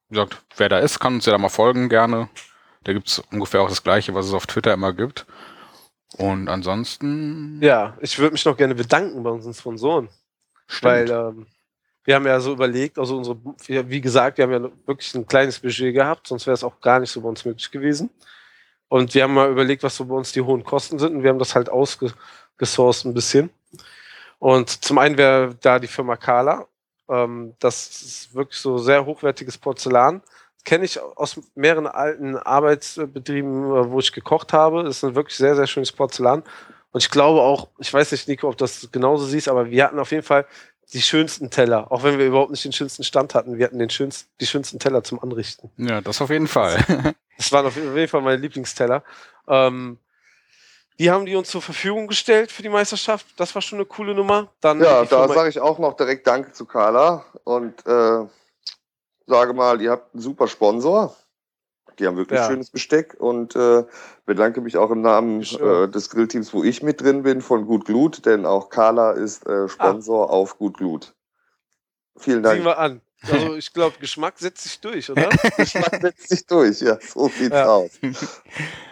wie gesagt, wer da ist, kann uns ja da mal folgen gerne. Da gibt's ungefähr auch das gleiche, was es auf Twitter immer gibt. Und ansonsten Ja, ich würde mich noch gerne bedanken bei unseren Sponsoren. stimmt. Weil ähm, wir haben ja so überlegt, also unsere, wie gesagt, wir haben ja wirklich ein kleines Budget gehabt, sonst wäre es auch gar nicht so bei uns möglich gewesen. Und wir haben mal überlegt, was so bei uns die hohen Kosten sind und wir haben das halt ausgesourced ein bisschen. Und zum einen wäre da die Firma Kala. Ähm, das ist wirklich so sehr hochwertiges Porzellan. Kenne ich aus mehreren alten Arbeitsbetrieben, äh, wo ich gekocht habe. Das ist ein wirklich sehr, sehr schönes Porzellan. Und ich glaube auch, ich weiß nicht, Nico, ob du das genauso siehst, aber wir hatten auf jeden Fall die schönsten Teller, auch wenn wir überhaupt nicht den schönsten Stand hatten. Wir hatten den schönsten, die schönsten Teller zum Anrichten. ja, das auf jeden Fall. Das waren auf jeden Fall meine Lieblingsteller. Ähm, die haben die uns zur Verfügung gestellt für die Meisterschaft. Das war schon eine coole Nummer. Dann Ja, da sage ich auch noch direkt Danke zu Carla und äh, sage mal, ihr habt einen super Sponsor. Die haben wirklich Ja. schönes Besteck und äh, bedanke mich auch im Namen äh, des Grillteams, wo ich mit drin bin, von Gut Glut, denn auch Carla ist äh, Sponsor auf Gut Glut. Vielen Ah. Dank. wir an. Also ich glaube, Geschmack setzt sich durch, oder? Geschmack setzt sich durch, ja, so sieht's Ja. aus.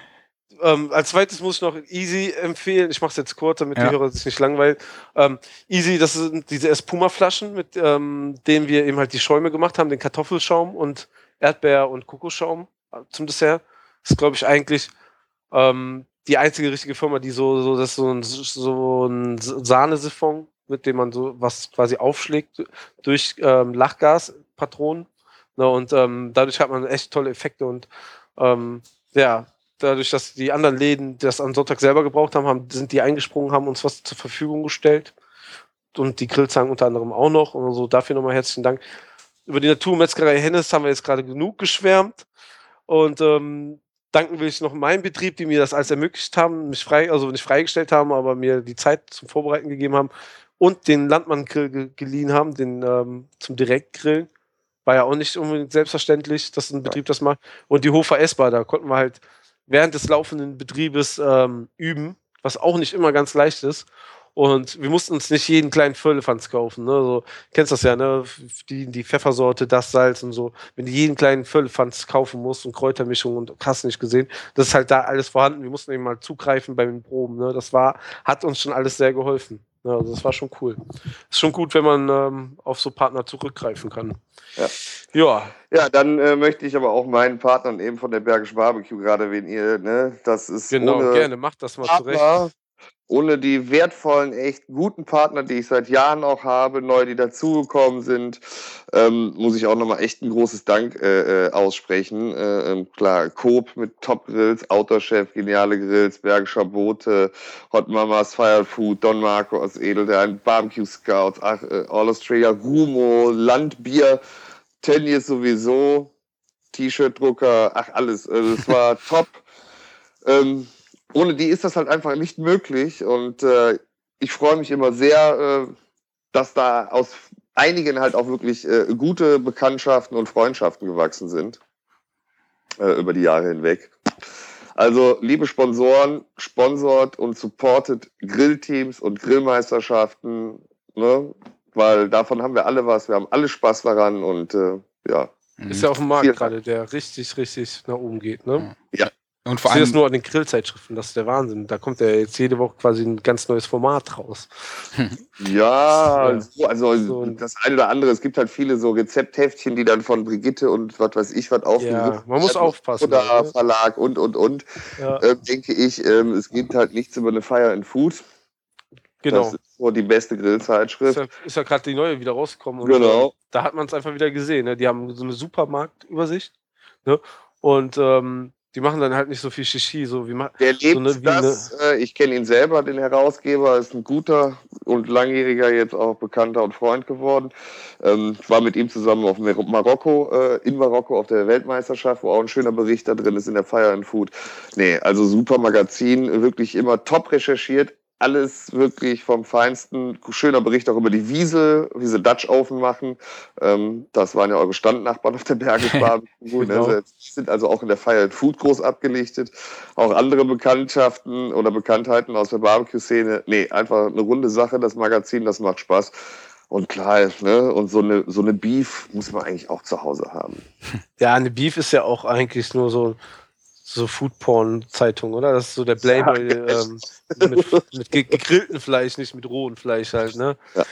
ähm, als zweites muss ich noch Easy empfehlen. Ich mache es jetzt kurz, damit Ja. die Hörer sich nicht langweilen. Ähm, Easy, das sind diese Espuma-Flaschen, mit ähm, denen wir eben halt die Schäume gemacht haben, den Kartoffelschaum und Erdbeer- und Kokoschaum zum Dessert. Das ist, glaube ich, eigentlich ähm, die einzige richtige Firma, die so, so das ist so ein, so ein Sahnesiphon, mit dem man so was quasi aufschlägt durch ähm, Lachgaspatronen. Ne, und ähm, dadurch hat man echt tolle Effekte und ähm, ja, dadurch, dass die anderen Läden das am Sonntag selber gebraucht haben, haben sind die eingesprungen, haben uns was zur Verfügung gestellt. Und die Grillzangen unter anderem auch noch. Und so dafür nochmal herzlichen Dank. Über die Naturmetzgerei Hennes haben wir jetzt gerade genug geschwärmt. Und ähm, danken will ich noch meinem Betrieb, die mir das alles ermöglicht haben, mich frei, also nicht freigestellt haben, aber mir die Zeit zum Vorbereiten gegeben haben und den Landmann-Grill ge geliehen haben, den ähm, zum Direktgrillen. War ja auch nicht unbedingt selbstverständlich, dass ein Betrieb das macht. Und die Hofer Essbar, da konnten wir halt während des laufenden Betriebes ähm, üben, was auch nicht immer ganz leicht ist. Und wir mussten uns nicht jeden kleinen Firlefanz kaufen. Ne? So, kennst das ja, ne? Die, die Pfeffersorte, das Salz und so. Wenn du jeden kleinen Firlefanz kaufen musst und Kräutermischung und hast nicht gesehen, das ist halt da alles vorhanden. Wir mussten eben mal zugreifen bei den Proben. Ne? Das war, hat uns schon alles sehr geholfen. Ne? Also das war schon cool. Ist schon gut, wenn man ähm, auf so Partner zurückgreifen kann. Ja. Ja, Ja, dann äh, möchte ich aber auch meinen Partnern eben von der Bergisch Barbecue gerade, wenn ihr, ne, das ist genau, gerne. Macht das mal zurecht. Ohne die wertvollen, echt guten Partner, die ich seit Jahren auch habe, neu, die dazugekommen sind, ähm, muss ich auch nochmal echt ein großes Dank äh, äh aussprechen. Äh, ähm, klar, Coop mit Top Grills, Autochef, geniale Grills, Bergischer Boote, Hot Mamas, Fire Food, Don Marco aus Edeldein, Barbecue Scouts, ach, äh, All Australia, Rumo, Landbier, Tennis sowieso, T-Shirt-Drucker, ach alles. Also es war top. Ähm, ohne die ist das halt einfach nicht möglich. Und äh, ich freue mich immer sehr, äh, dass da aus einigen halt auch wirklich äh, gute Bekanntschaften und Freundschaften gewachsen sind äh, über die Jahre hinweg. Also, liebe Sponsoren, sponsort und supportet Grillteams und Grillmeisterschaften, ne? weil davon haben wir alle was, wir haben alle Spaß daran und äh, ja. Ist ja auf dem Markt gerade, der richtig, richtig nach oben geht, ne? Ja, und vor allem. Ich sehe das nur an den Grillzeitschriften, das ist der Wahnsinn. Da kommt ja jetzt jede Woche quasi ein ganz neues Format raus. ja, so, also so das eine oder andere. Es gibt halt viele so Rezeptheftchen, die dann von Brigitte und was weiß ich was aufgegriffen Ja, man muss aufpassen. Oder ja, ne? Verlag und, und, und. Ja. Ähm, denke ich, ähm, es gibt halt nichts über eine Fire in Food. Genau. Das ist so die beste Grillzeitschrift. Ist ja, ist ja gerade die neue wieder rausgekommen. genau. Da hat man es einfach wieder gesehen. Ne? Die haben so eine Supermarktübersicht. Ne? Und ähm, die machen dann halt nicht so viel Shishi, so wie man. Der lebt so eine, das. Eine, äh, ich kenne ihn selber, den Herausgeber, ist ein guter und langjähriger, jetzt auch bekannter und Freund geworden. Ähm, ich war mit ihm zusammen auf Marokko, äh, in Marokko auf der Weltmeisterschaft, wo auch ein schöner Bericht da drin ist in der Fire and Food. Nee, also super Magazin, wirklich immer top recherchiert, alles wirklich vom Feinsten. Schöner Bericht auch über die Wiesel, wie sie Dutch Oven machen. Ähm, das waren ja eure Standnachbarn auf der Bergesbahn. genau. also sind also auch in der Fire Food groß abgelichtet. Auch andere Bekanntschaften oder Bekanntheiten aus der Barbecue-Szene. Nee, einfach eine runde Sache, das Magazin, das macht Spaß. Und klar, ne, und so eine, so eine Beef muss man eigentlich auch zu Hause haben. Ja, eine Beef ist ja auch eigentlich nur so, so Foodporn-Zeitung, oder? Das ist so der Playboy ähm, mit, mit gegrilltem Fleisch, nicht mit rohem Fleisch halt, ne? Ja.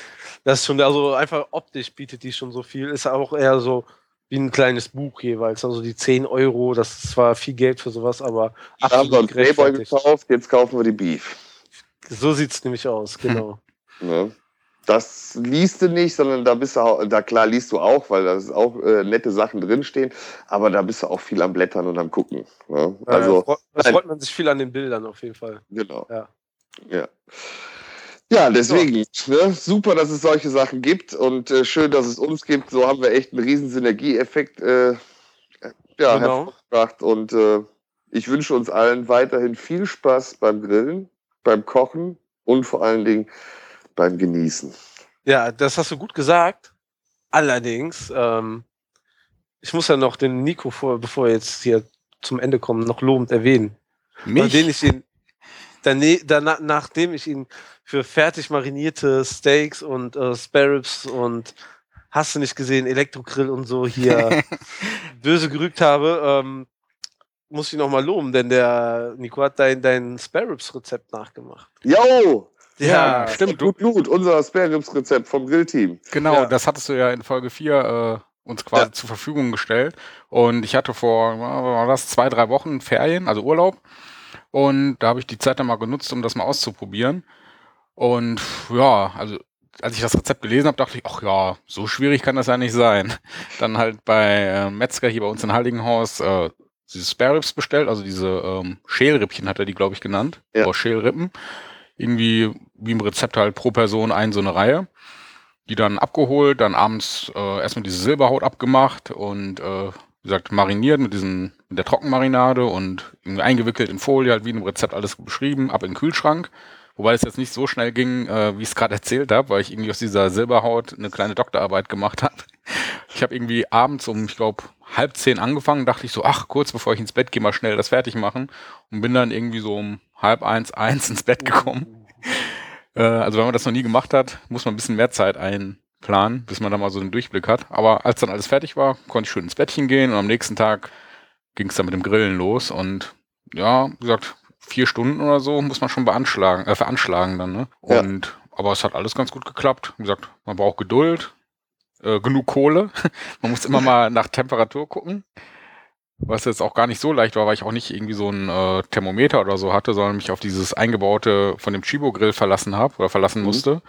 Das ist schon, also einfach optisch bietet die schon so viel. Ist auch eher so wie ein kleines Buch jeweils. Also die 10 Euro, das ist zwar viel Geld für sowas, aber absolut haben wir Playboy gekauft, jetzt kaufen wir die Beef. So sieht es nämlich aus, genau. Ja das liest du nicht, sondern da bist du auch, da klar liest du auch, weil da auch äh, nette Sachen drinstehen, aber da bist du auch viel am Blättern und am Gucken. Ne? Also, ja, da freut man sich viel an den Bildern auf jeden Fall. Genau. Ja. Ja, ja deswegen, ne? super, dass es solche Sachen gibt und äh, schön, dass es uns gibt. So haben wir echt einen riesen Synergieeffekt äh, ja, genau. hervorgebracht und äh, ich wünsche uns allen weiterhin viel Spaß beim Grillen, beim Kochen und vor allen Dingen beim Genießen. Ja, das hast du gut gesagt. Allerdings, ähm, ich muss ja noch den Nico, vor, bevor wir jetzt hier zum Ende kommen, noch lobend erwähnen. Mich? Den ich ihn, dane, danach, nachdem ich ihn für fertig marinierte Steaks und äh, Sparrows und hast du nicht gesehen, Elektrogrill und so hier böse gerügt habe, ähm, muss ich noch mal loben, denn der Nico hat dein, dein Sparrows-Rezept nachgemacht. Jo! Ja, ja stimmt. Gut, gut, unser Spare-Ribs-Rezept vom Grillteam. Genau, ja. das hattest du ja in Folge 4 äh, uns quasi ja. zur Verfügung gestellt. Und ich hatte vor, war das, zwei, drei Wochen Ferien, also Urlaub. Und da habe ich die Zeit dann mal genutzt, um das mal auszuprobieren. Und ja, also als ich das Rezept gelesen habe, dachte ich, ach ja, so schwierig kann das ja nicht sein. Dann halt bei äh, Metzger hier bei uns in Heiligenhaus äh, diese Spare Ribs bestellt, also diese ähm, Schälrippchen hat er die, glaube ich, genannt. Ja. Oder Schälrippen irgendwie wie im Rezept halt pro Person ein so eine Reihe. Die dann abgeholt, dann abends äh, erstmal diese Silberhaut abgemacht und äh, wie gesagt mariniert mit diesen mit der Trockenmarinade und eingewickelt in Folie, halt wie im Rezept alles beschrieben, ab in den Kühlschrank. Wobei es jetzt nicht so schnell ging, äh, wie ich es gerade erzählt habe, weil ich irgendwie aus dieser Silberhaut eine kleine Doktorarbeit gemacht habe. Ich habe irgendwie abends um, ich glaube, halb zehn angefangen, dachte ich so, ach, kurz bevor ich ins Bett gehe, mal schnell das fertig machen und bin dann irgendwie so um halb eins, eins ins Bett gekommen. äh, also wenn man das noch nie gemacht hat, muss man ein bisschen mehr Zeit einplanen, bis man da mal so einen Durchblick hat. Aber als dann alles fertig war, konnte ich schön ins Bettchen gehen und am nächsten Tag ging es dann mit dem Grillen los und ja, wie gesagt, vier Stunden oder so muss man schon beanschlagen, äh, veranschlagen dann, ne? Ja. Und aber es hat alles ganz gut geklappt. Wie gesagt, man braucht Geduld, äh, genug Kohle. man muss immer mal nach Temperatur gucken. Was jetzt auch gar nicht so leicht war, weil ich auch nicht irgendwie so ein äh, Thermometer oder so hatte, sondern mich auf dieses eingebaute von dem Chibo-Grill verlassen habe oder verlassen Mhm. musste.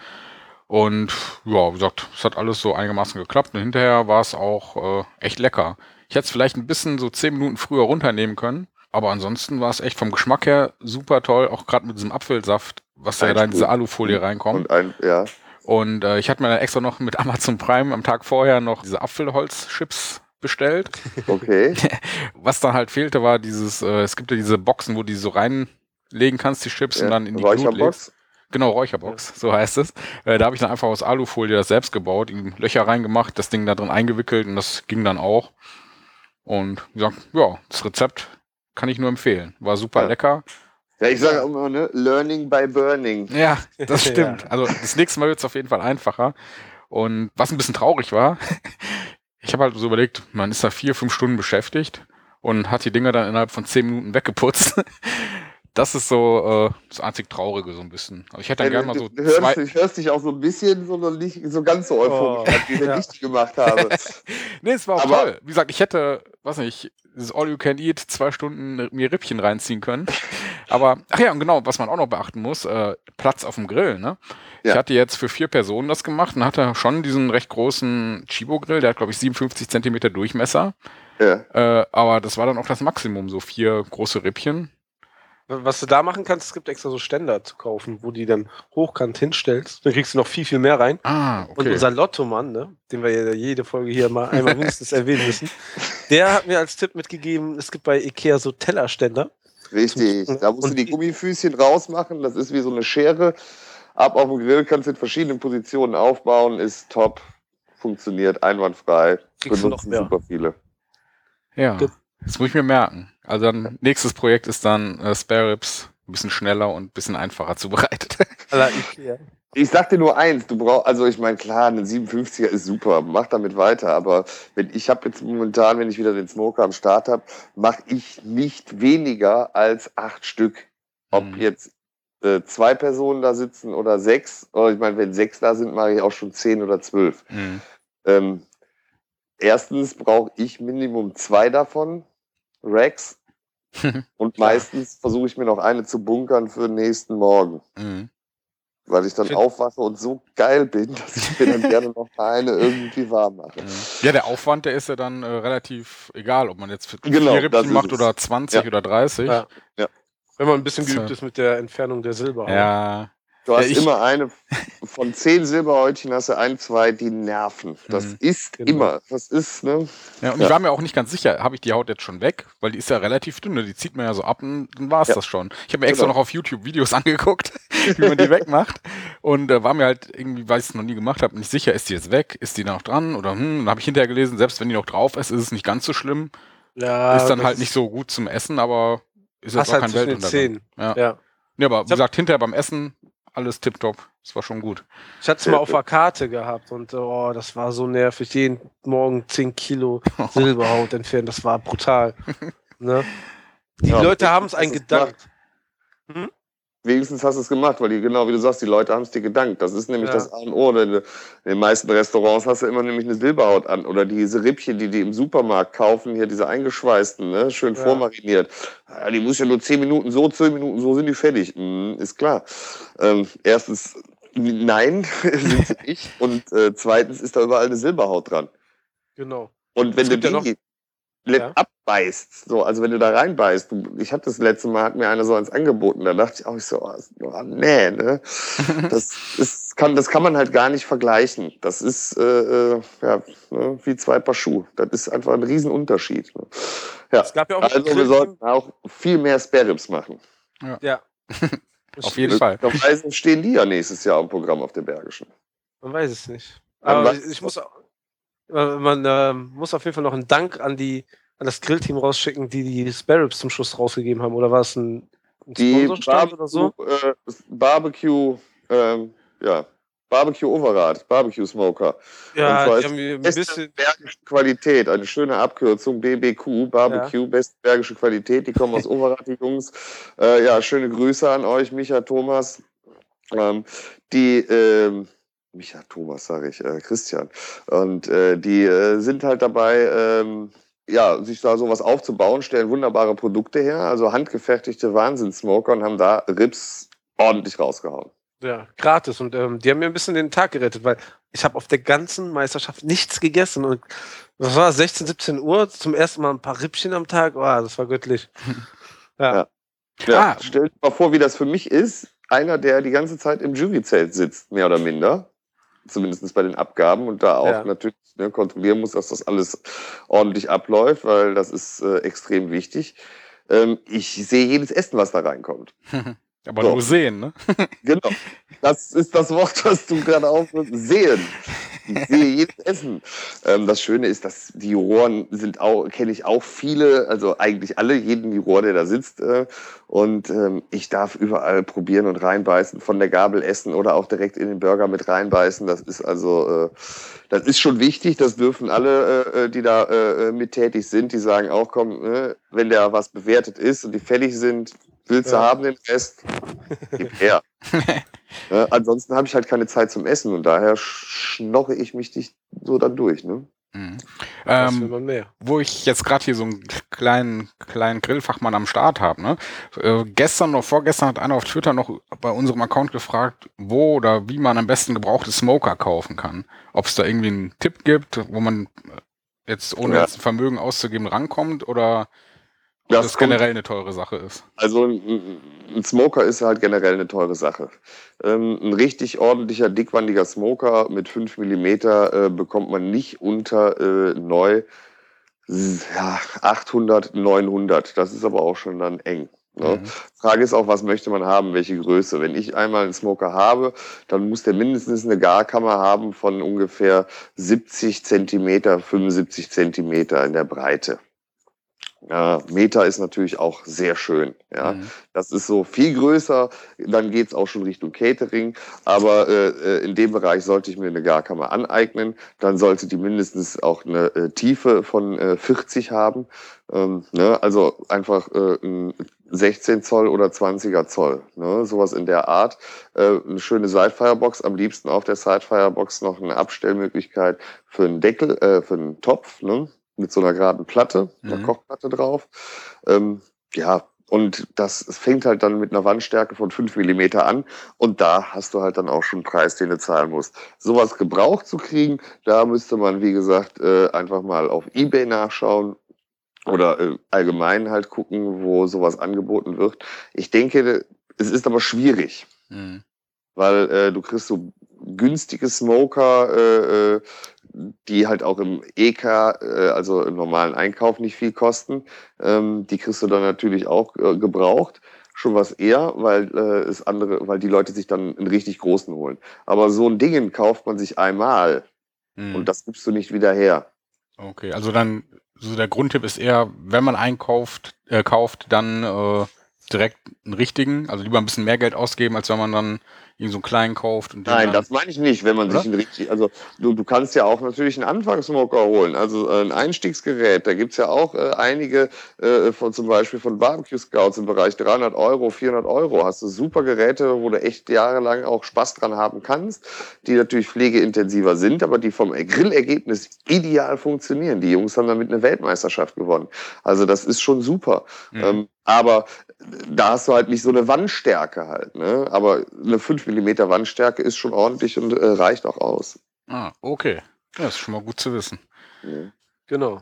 Und ja, wie gesagt, es hat alles so einigermaßen geklappt. Und hinterher war es auch äh, echt lecker. Ich hätte es vielleicht ein bisschen so zehn Minuten früher runternehmen können. Aber ansonsten war es echt vom Geschmack her super toll, auch gerade mit diesem Apfelsaft, was ja da in diese. Alufolie reinkommt. Und ein, ja, Und äh, ich hatte mir dann extra noch mit Amazon Prime am Tag vorher noch diese Apfelholzchips bestellt. okay. Was dann halt fehlte, war dieses, äh, es gibt ja diese Boxen, wo du die so reinlegen kannst, die Chips, und ja. dann in die Glut legst. Räucherbox. Genau, Räucherbox, so heißt es. Äh, da habe ich dann einfach aus Alufolie das selbst gebaut, ihm Löcher reingemacht, das Ding da drin eingewickelt und das ging dann auch. Und gesagt, ja, das Rezept kann ich nur empfehlen. War super Ja. lecker. Ja, ich sage immer, ne? Learning by burning. Ja, das Ja. stimmt. Also das nächste Mal wird es auf jeden Fall einfacher. Und was ein bisschen traurig war, ich habe halt so überlegt, man ist da vier, fünf Stunden beschäftigt und hat die Dinger dann innerhalb von zehn Minuten weggeputzt. Das ist so äh, das einzig Traurige so ein bisschen. Also ich hätte dann Ja, gerne mal so du, du hörst, zwei. ich hörst dich auch so ein bisschen, sondern nicht so ganz so euphorisch, Oh, an, wie ich ja. gemacht habe. Nee, es war auch Aber- toll. Wie gesagt, ich hätte, weiß nicht, dieses All You Can Eat zwei Stunden mir Rippchen reinziehen können. Aber, ach ja, und genau, was man auch noch beachten muss, äh, Platz auf dem Grill, ne? Ich Ja. hatte jetzt für vier Personen das gemacht und hatte schon diesen recht großen Chibo-Grill, der hat, glaube ich, 57 Zentimeter Durchmesser. ja. Äh, aber das war dann auch das Maximum, so vier große Rippchen. Was du da machen kannst, es gibt extra so Ständer zu kaufen, wo die dann hochkant hinstellst. Dann kriegst du noch viel, viel mehr rein. Ah, Und okay. unser Lottomann, ne, den wir ja jede Folge hier mal einmal mindestens erwähnen müssen, der hat mir als Tipp mitgegeben, es gibt bei Ikea so Tellerständer. Richtig. Da musst du Und die die- Gummifüßchen rausmachen. Das ist wie so eine Schere. Ab auf dem Grill kannst du in verschiedenen Positionen aufbauen. Ist top. Funktioniert einwandfrei. Kriegst du noch Benutzen mehr. super viele. Ja, Gut. das muss ich mir merken. Also dann, nächstes Projekt ist dann äh, Spare Ribs, ein bisschen schneller und ein bisschen einfacher zubereitet. Ich sag dir nur eins, du brauchst, also ich meine, klar, ein 57er ist super, mach damit weiter, aber wenn ich habe jetzt momentan, wenn ich wieder den Smoker am Start habe, mache ich nicht weniger als acht Stück. Ob Mhm. jetzt äh, zwei Personen da sitzen oder sechs, oder ich meine, wenn sechs da sind, mache ich auch schon zehn oder zwölf. Mhm. Ähm, erstens brauche ich Minimum zwei davon, Racks, und meistens versuche ich mir noch eine zu bunkern für den nächsten Morgen. Mhm. Weil ich dann Find- aufwache und so geil bin, dass ich mir dann gerne noch eine irgendwie warm mache. Mhm. Ja, der Aufwand, der ist ja dann äh, relativ egal, ob man jetzt für Genau, vier das Rippchen macht oder 20 Ja. oder 30. Ja. Wenn man ein bisschen geübt ist mit der Entfernung der Silber. Ja, Du hast Ja, ich- immer eine, von zehn Silberhäutchen hast du ein, zwei, die nerven. Das Mhm. ist Genau. immer, das ist, ne? ja und Ja. ich war mir auch nicht ganz sicher, habe ich die Haut jetzt schon weg? Weil die ist ja relativ dünn, ne? die zieht man ja so ab und dann war es Ja. das schon. Ich habe mir extra Genau. noch auf YouTube Videos angeguckt, wie man die wegmacht und äh, war mir halt irgendwie, weil ich es noch nie gemacht habe, nicht sicher, ist die jetzt weg, ist die da noch dran oder hm, dann habe ich hinterher gelesen, selbst wenn die noch drauf ist, ist es nicht ganz so schlimm. Ja, ist dann halt nicht so gut zum Essen, aber ist jetzt auch halt kein Weltuntergang. Ja. Ja. ja, aber wie gesagt, hinterher beim Essen alles tipptopp. Das war schon gut. Ich hatte es mal auf der Karte gehabt und oh, das war so nervig. Jeden Morgen 10 Kilo Silberhaut entfernen, das war brutal. Ne? Die Ja, Leute haben es einen du's gedankt. Wenigstens hast du es gemacht, weil die, genau wie du sagst, die Leute haben es dir gedankt. Das ist nämlich Ja. das A und O. In den meisten Restaurants hast du immer nämlich eine Silberhaut an. Oder diese Rippchen, die die im Supermarkt kaufen, hier diese eingeschweißten, ne? schön Ja. vormariniert. Ja, die muss ja nur 10 Minuten so, 10 Minuten so, sind die fertig. Mhm, ist klar. Ähm, erstens, nein, sind sie nicht. Und äh, zweitens ist da überall eine Silberhaut dran. Genau. Und wenn du die le- Ja. abbeißt, so, also wenn du da reinbeißt, ich hatte das letzte Mal, hat mir einer so eins angeboten, da dachte ich auch ich so, oh, oh, nee, ne? Das ist, kann, das kann man halt gar nicht vergleichen. Das ist äh, äh, ja, ne, wie zwei Paar Schuhe. Das ist einfach ein Riesenunterschied. Ne? Ja, Es gab ja auch also wir sollten auch viel mehr Sparrows machen. Ja. Auf jeden Fall. Möglicherweise stehen die ja nächstes Jahr im Programm auf der Bergischen. Man weiß es nicht. Aber ich, ich muss, auch- man ähm, muss auf jeden Fall noch einen Dank an die an das Grillteam rausschicken, die die Sparrows zum Schluss rausgegeben haben. Oder war es ein, ein Die oder so? Barbecue, äh, Barbecue, ähm, ja, Barbecue Overrad, Barbecue Smoker. Ja, und zwar die haben ein Beste bisschen. bergische Qualität, eine schöne Abkürzung, BBQ, Barbecue, beste bergische Qualität, die kommen aus Overath, die Jungs. Äh, ja, schöne Grüße an euch, Micha, Thomas. Ähm, die, ähm, Micha, Thomas, sage ich, äh, Christian. Und äh, die äh, sind halt dabei, ähm, ja, sich da sowas aufzubauen, stellen wunderbare Produkte her, also handgefertigte Wahnsinnssmoker und haben da Rips ordentlich rausgehauen. Ja, gratis. Und ähm, die haben mir ein bisschen den Tag gerettet, weil ich habe auf der ganzen Meisterschaft nichts gegessen. Und was war 16, 17 Uhr? Zum ersten Mal ein paar Rippchen am Tag. Oh, das war göttlich. Ja. Ja. Ja, ah. stell dir mal vor, wie das für mich ist. Einer, der die ganze Zeit im Juryzelt sitzt, mehr oder minder. Zumindest bei den Abgaben und da auch ja. natürlich ne, kontrollieren muss, dass das alles ordentlich abläuft, weil das ist äh, extrem wichtig. Ähm, ich sehe jedes Essen, was da reinkommt. Aber so. nur sehen, ne? genau. Das ist das Wort, das du gerade aufrufst. Sehen. Ich sehe jedes Essen. Ähm, das Schöne ist, dass die Juroren sind auch, kenne ich auch viele, also eigentlich alle, jeden Juror, der da sitzt. Äh, und ähm, ich darf überall probieren und reinbeißen, von der Gabel essen oder auch direkt in den Burger mit reinbeißen. Das ist also, äh, das ist schon wichtig. Das dürfen alle, äh, äh die da äh, mit tätig sind, die sagen auch, komm, äh, wenn der was bewertet ist und die fertig sind, Willst du haben den Rest? Gib her. ja, ansonsten habe ich halt keine Zeit zum Essen und daher schnorre ich mich nicht so dann durch. Ne? Mhm. Ähm, wo ich jetzt gerade hier so einen kleinen, kleinen Grillfachmann am Start habe. Ne? Äh, gestern oder vorgestern hat einer auf Twitter noch bei unserem Account gefragt, wo oder wie man am besten gebrauchte Smoker kaufen kann. Ob es da irgendwie einen Tipp gibt, wo man jetzt ohne ja. jetzt Vermögen auszugeben rankommt oder das, das generell eine teure Sache ist. Also ein, Smoker ist halt generell eine teure Sache. Ähm, ein richtig ordentlicher, dickwandiger Smoker mit 5 mm äh, bekommt man nicht unter äh, neu ja, 800, 900. Das ist aber auch schon dann eng. Ne? Mhm. Frage ist auch, was möchte man haben, welche Größe. Wenn ich einmal einen Smoker habe, dann muss der mindestens eine Garkammer haben von ungefähr 70 Zentimeter, 75 Zentimeter in der Breite. Ja, Meta ist natürlich auch sehr schön. Ja, mhm. das ist so viel größer. Dann geht's auch schon Richtung Catering. Aber äh, äh, in dem Bereich sollte ich mir eine Garkammer aneignen. Dann sollte die mindestens auch eine äh, Tiefe von äh, 40 haben. Ähm, ne? Also einfach äh, ein 16 Zoll oder 20er Zoll, ne? sowas in der Art. Äh, eine schöne Sidefirebox, am liebsten auf der Sidefirebox noch eine Abstellmöglichkeit für einen Deckel, äh, für einen Topf. Ne? Mit so einer geraden Platte, mhm. einer Kochplatte drauf. Ähm, ja, und das fängt halt dann mit einer Wandstärke von 5 mm an. Und da hast du halt dann auch schon einen Preis, den du zahlen musst. Sowas gebraucht zu kriegen, da müsste man, wie gesagt, äh, einfach mal auf Ebay nachschauen oder äh, allgemein halt gucken, wo sowas angeboten wird. Ich denke, es ist aber schwierig. Mhm. Weil äh, du kriegst so günstige Smoker, äh, äh die halt auch im EK, äh, also im normalen Einkauf nicht viel kosten. Ähm, die kriegst du dann natürlich auch äh, gebraucht. Schon was eher, weil äh, es andere, weil die Leute sich dann einen richtig großen holen. Aber so ein Ding kauft man sich einmal hm. und das gibst du nicht wieder her. Okay, also dann, so der Grundtipp ist eher, wenn man einkauft, äh, kauft, dann äh, direkt einen richtigen, also lieber ein bisschen mehr Geld ausgeben, als wenn man dann irgendwie so einen kleinen kauft. Und Nein, das meine ich nicht, wenn man Oder? sich einen richtig, also du, du kannst ja auch natürlich einen Anfangssmoker holen, also äh, ein Einstiegsgerät, da gibt's ja auch äh, einige, äh, von, zum Beispiel von Barbecue Scouts im Bereich 300 Euro, 400 Euro, hast du super Geräte, wo du echt jahrelang auch Spaß dran haben kannst, die natürlich pflegeintensiver sind, aber die vom Grillergebnis ideal funktionieren. Die Jungs haben damit eine Weltmeisterschaft gewonnen. Also das ist schon super. Mhm. Ähm, aber da hast du halt nicht so eine Wandstärke halt. Ne? Aber eine 5 mm Wandstärke ist schon ordentlich und äh, reicht auch aus. Ah, okay. Ja, ist schon mal gut zu wissen. Ja. Genau.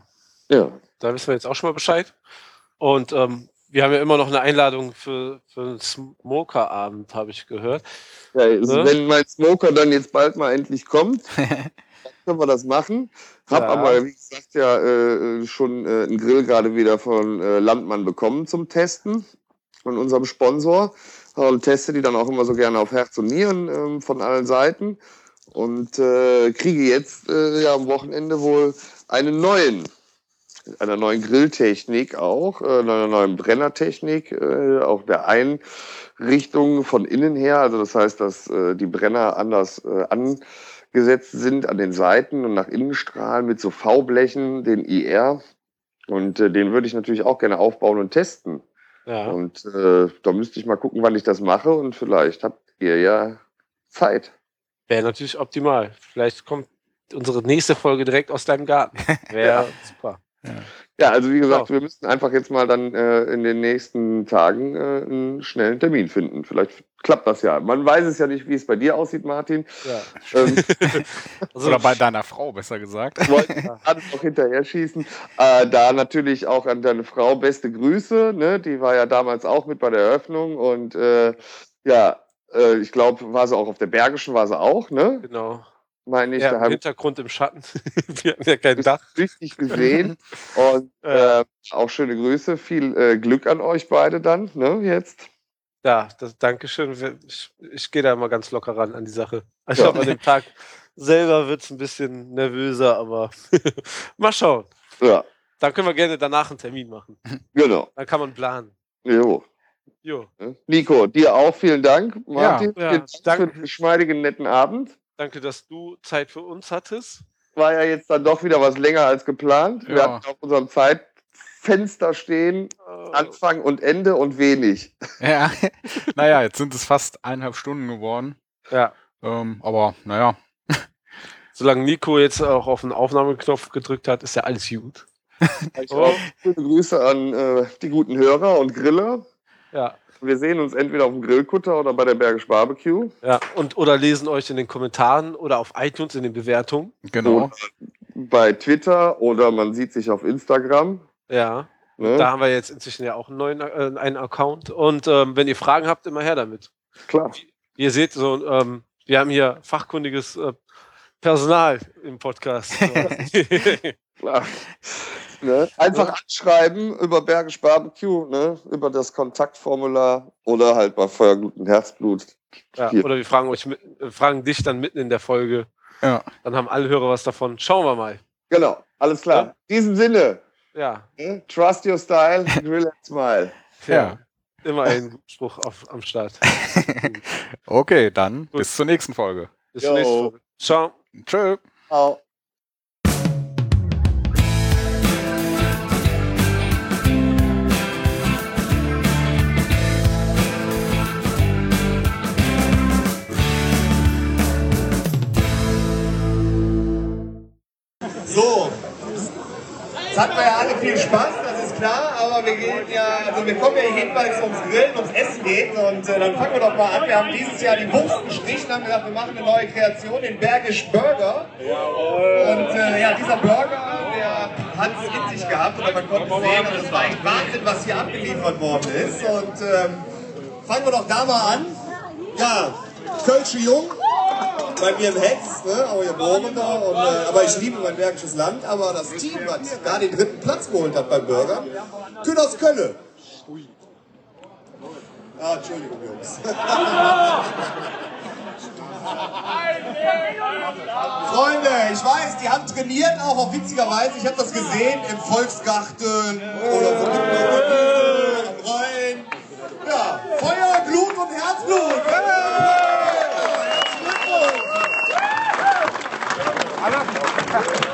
Ja. Da wissen wir jetzt auch schon mal Bescheid. Und ähm, wir haben ja immer noch eine Einladung für, für einen Smoker-Abend, habe ich gehört. Ja, also ne? wenn mein Smoker dann jetzt bald mal endlich kommt, können wir das machen. Hab ja. aber, wie gesagt, ja äh, schon äh, einen Grill gerade wieder von äh, Landmann bekommen zum Testen von unserem Sponsor und teste die dann auch immer so gerne auf Herz und Nieren ähm, von allen Seiten und äh, kriege jetzt äh, ja am Wochenende wohl einen neuen einer neuen Grilltechnik auch, äh, einer neuen Brennertechnik, äh, auch der Einrichtung von innen her. Also das heißt, dass äh, die Brenner anders äh, an gesetzt sind an den Seiten und nach innen strahlen mit so V-Blechen, den IR. Und äh, den würde ich natürlich auch gerne aufbauen und testen. Ja. Und äh, da müsste ich mal gucken, wann ich das mache und vielleicht habt ihr ja Zeit. Wäre natürlich optimal. Vielleicht kommt unsere nächste Folge direkt aus deinem Garten. Wäre ja. super. Ja. Ja, also wie gesagt, wir müssen einfach jetzt mal dann äh, in den nächsten Tagen äh, einen schnellen Termin finden. Vielleicht klappt das ja. Man weiß es ja nicht, wie es bei dir aussieht, Martin. Ja. Ähm, Also, Oder bei deiner Frau, besser gesagt. wollte ich gerade noch hinterher schießen. Äh, da natürlich auch an deine Frau beste Grüße. Ne? Die war ja damals auch mit bei der Eröffnung und äh, ja, äh, ich glaube, war sie auch auf der Bergischen, war sie auch, ne? genau. Meine ich, Ja, da im Hintergrund im Schatten. Wir haben ja kein Dach. richtig gesehen. Und äh, auch schöne Grüße. Viel äh, Glück an euch beide dann, ne? Jetzt. Ja, das, Dankeschön. Wir- Ich, ich gehe da immer ganz locker ran an die Sache. Ich Ja. glaube, an dem Tag selber wird es ein bisschen nervöser, aber mal schauen. Ja, Dann können wir gerne danach einen Termin machen. genau. Dann kann man planen. Jo. Jo? Nico, dir auch vielen Dank. Martin, Ja, Dank danke. für den geschmeidigen, netten Abend. danke, dass du Zeit für uns hattest. War ja jetzt dann doch wieder was länger als geplant. Wir Ja. hatten auf unserem Zeitfenster stehen Äh, Anfang und Ende und wenig. Ja, naja, jetzt sind es fast eineinhalb Stunden geworden. Ja, Ähm, aber naja, solange Nico jetzt auch auf den Aufnahmeknopf gedrückt hat, ist ja alles gut. Oh. auch Schöne Grüße an äh, die guten Hörer und Griller. Ja, Wir sehen uns entweder auf dem Grillkutter oder bei der Bergisch Barbecue. ja. Und oder lesen euch in den Kommentaren oder auf iTunes in den Bewertungen. genau. Bei Twitter oder man sieht sich auf Instagram. Ja. Ne? Da haben wir jetzt inzwischen ja auch einen neuen äh, einen Account. Und ähm, wenn ihr Fragen habt, immer her damit. Klar. Ihr seht so, ähm, wir haben hier fachkundiges äh, Personal im Podcast. Klar. Ne? Einfach anschreiben über Bergisch Barbecue, ne? über das Kontaktformular oder halt bei Feuerglut und Herzblut. ja, oder wir fragen euch, mit, äh, fragen dich dann mitten in der Folge. Ja. Dann haben alle Hörer was davon. Schauen wir mal. Genau, alles klar. Ja. In diesem Sinne, Ja, ne? trust your style, grill and smile. Ja. Immer ein Spruch auf, am Start. Okay, dann Gut. bis zur nächsten Folge. Bis zur nächsten. Folge. Ciao. Tschö. Ciao. Jetzt hatten wir ja alle viel Spaß, das ist klar, aber wir gehen ja, also wir kommen ja hier hin, weil es ums Grillen, ums Essen geht und äh, dann fangen wir doch mal an. Wir haben dieses Jahr die Wurst gestrichen, haben gesagt, wir machen eine neue Kreation, den Bergisch Burger. Und äh, ja, dieser Burger, der hat es in sich gehabt oder man konnte sehen, und es war echt Wahnsinn, was hier abgeliefert worden ist. Und ähm, fangen wir doch da mal an. Ja, Kölsche Jung, bei mir im Hex, ne? auch hier Bohren da. Und, äh, aber ich liebe mein bergisches Land. Aber das Team, was da den dritten Platz geholt hat beim Burger, aus Kölle. Ah, Entschuldigung, Jungs. Freunde, ich weiß, die haben trainiert auch, auf witziger Weise. Ich habe das gesehen im Volksgarten oder so am Rhein. Ja, Feuer, Blut und Herzblut. Yeah.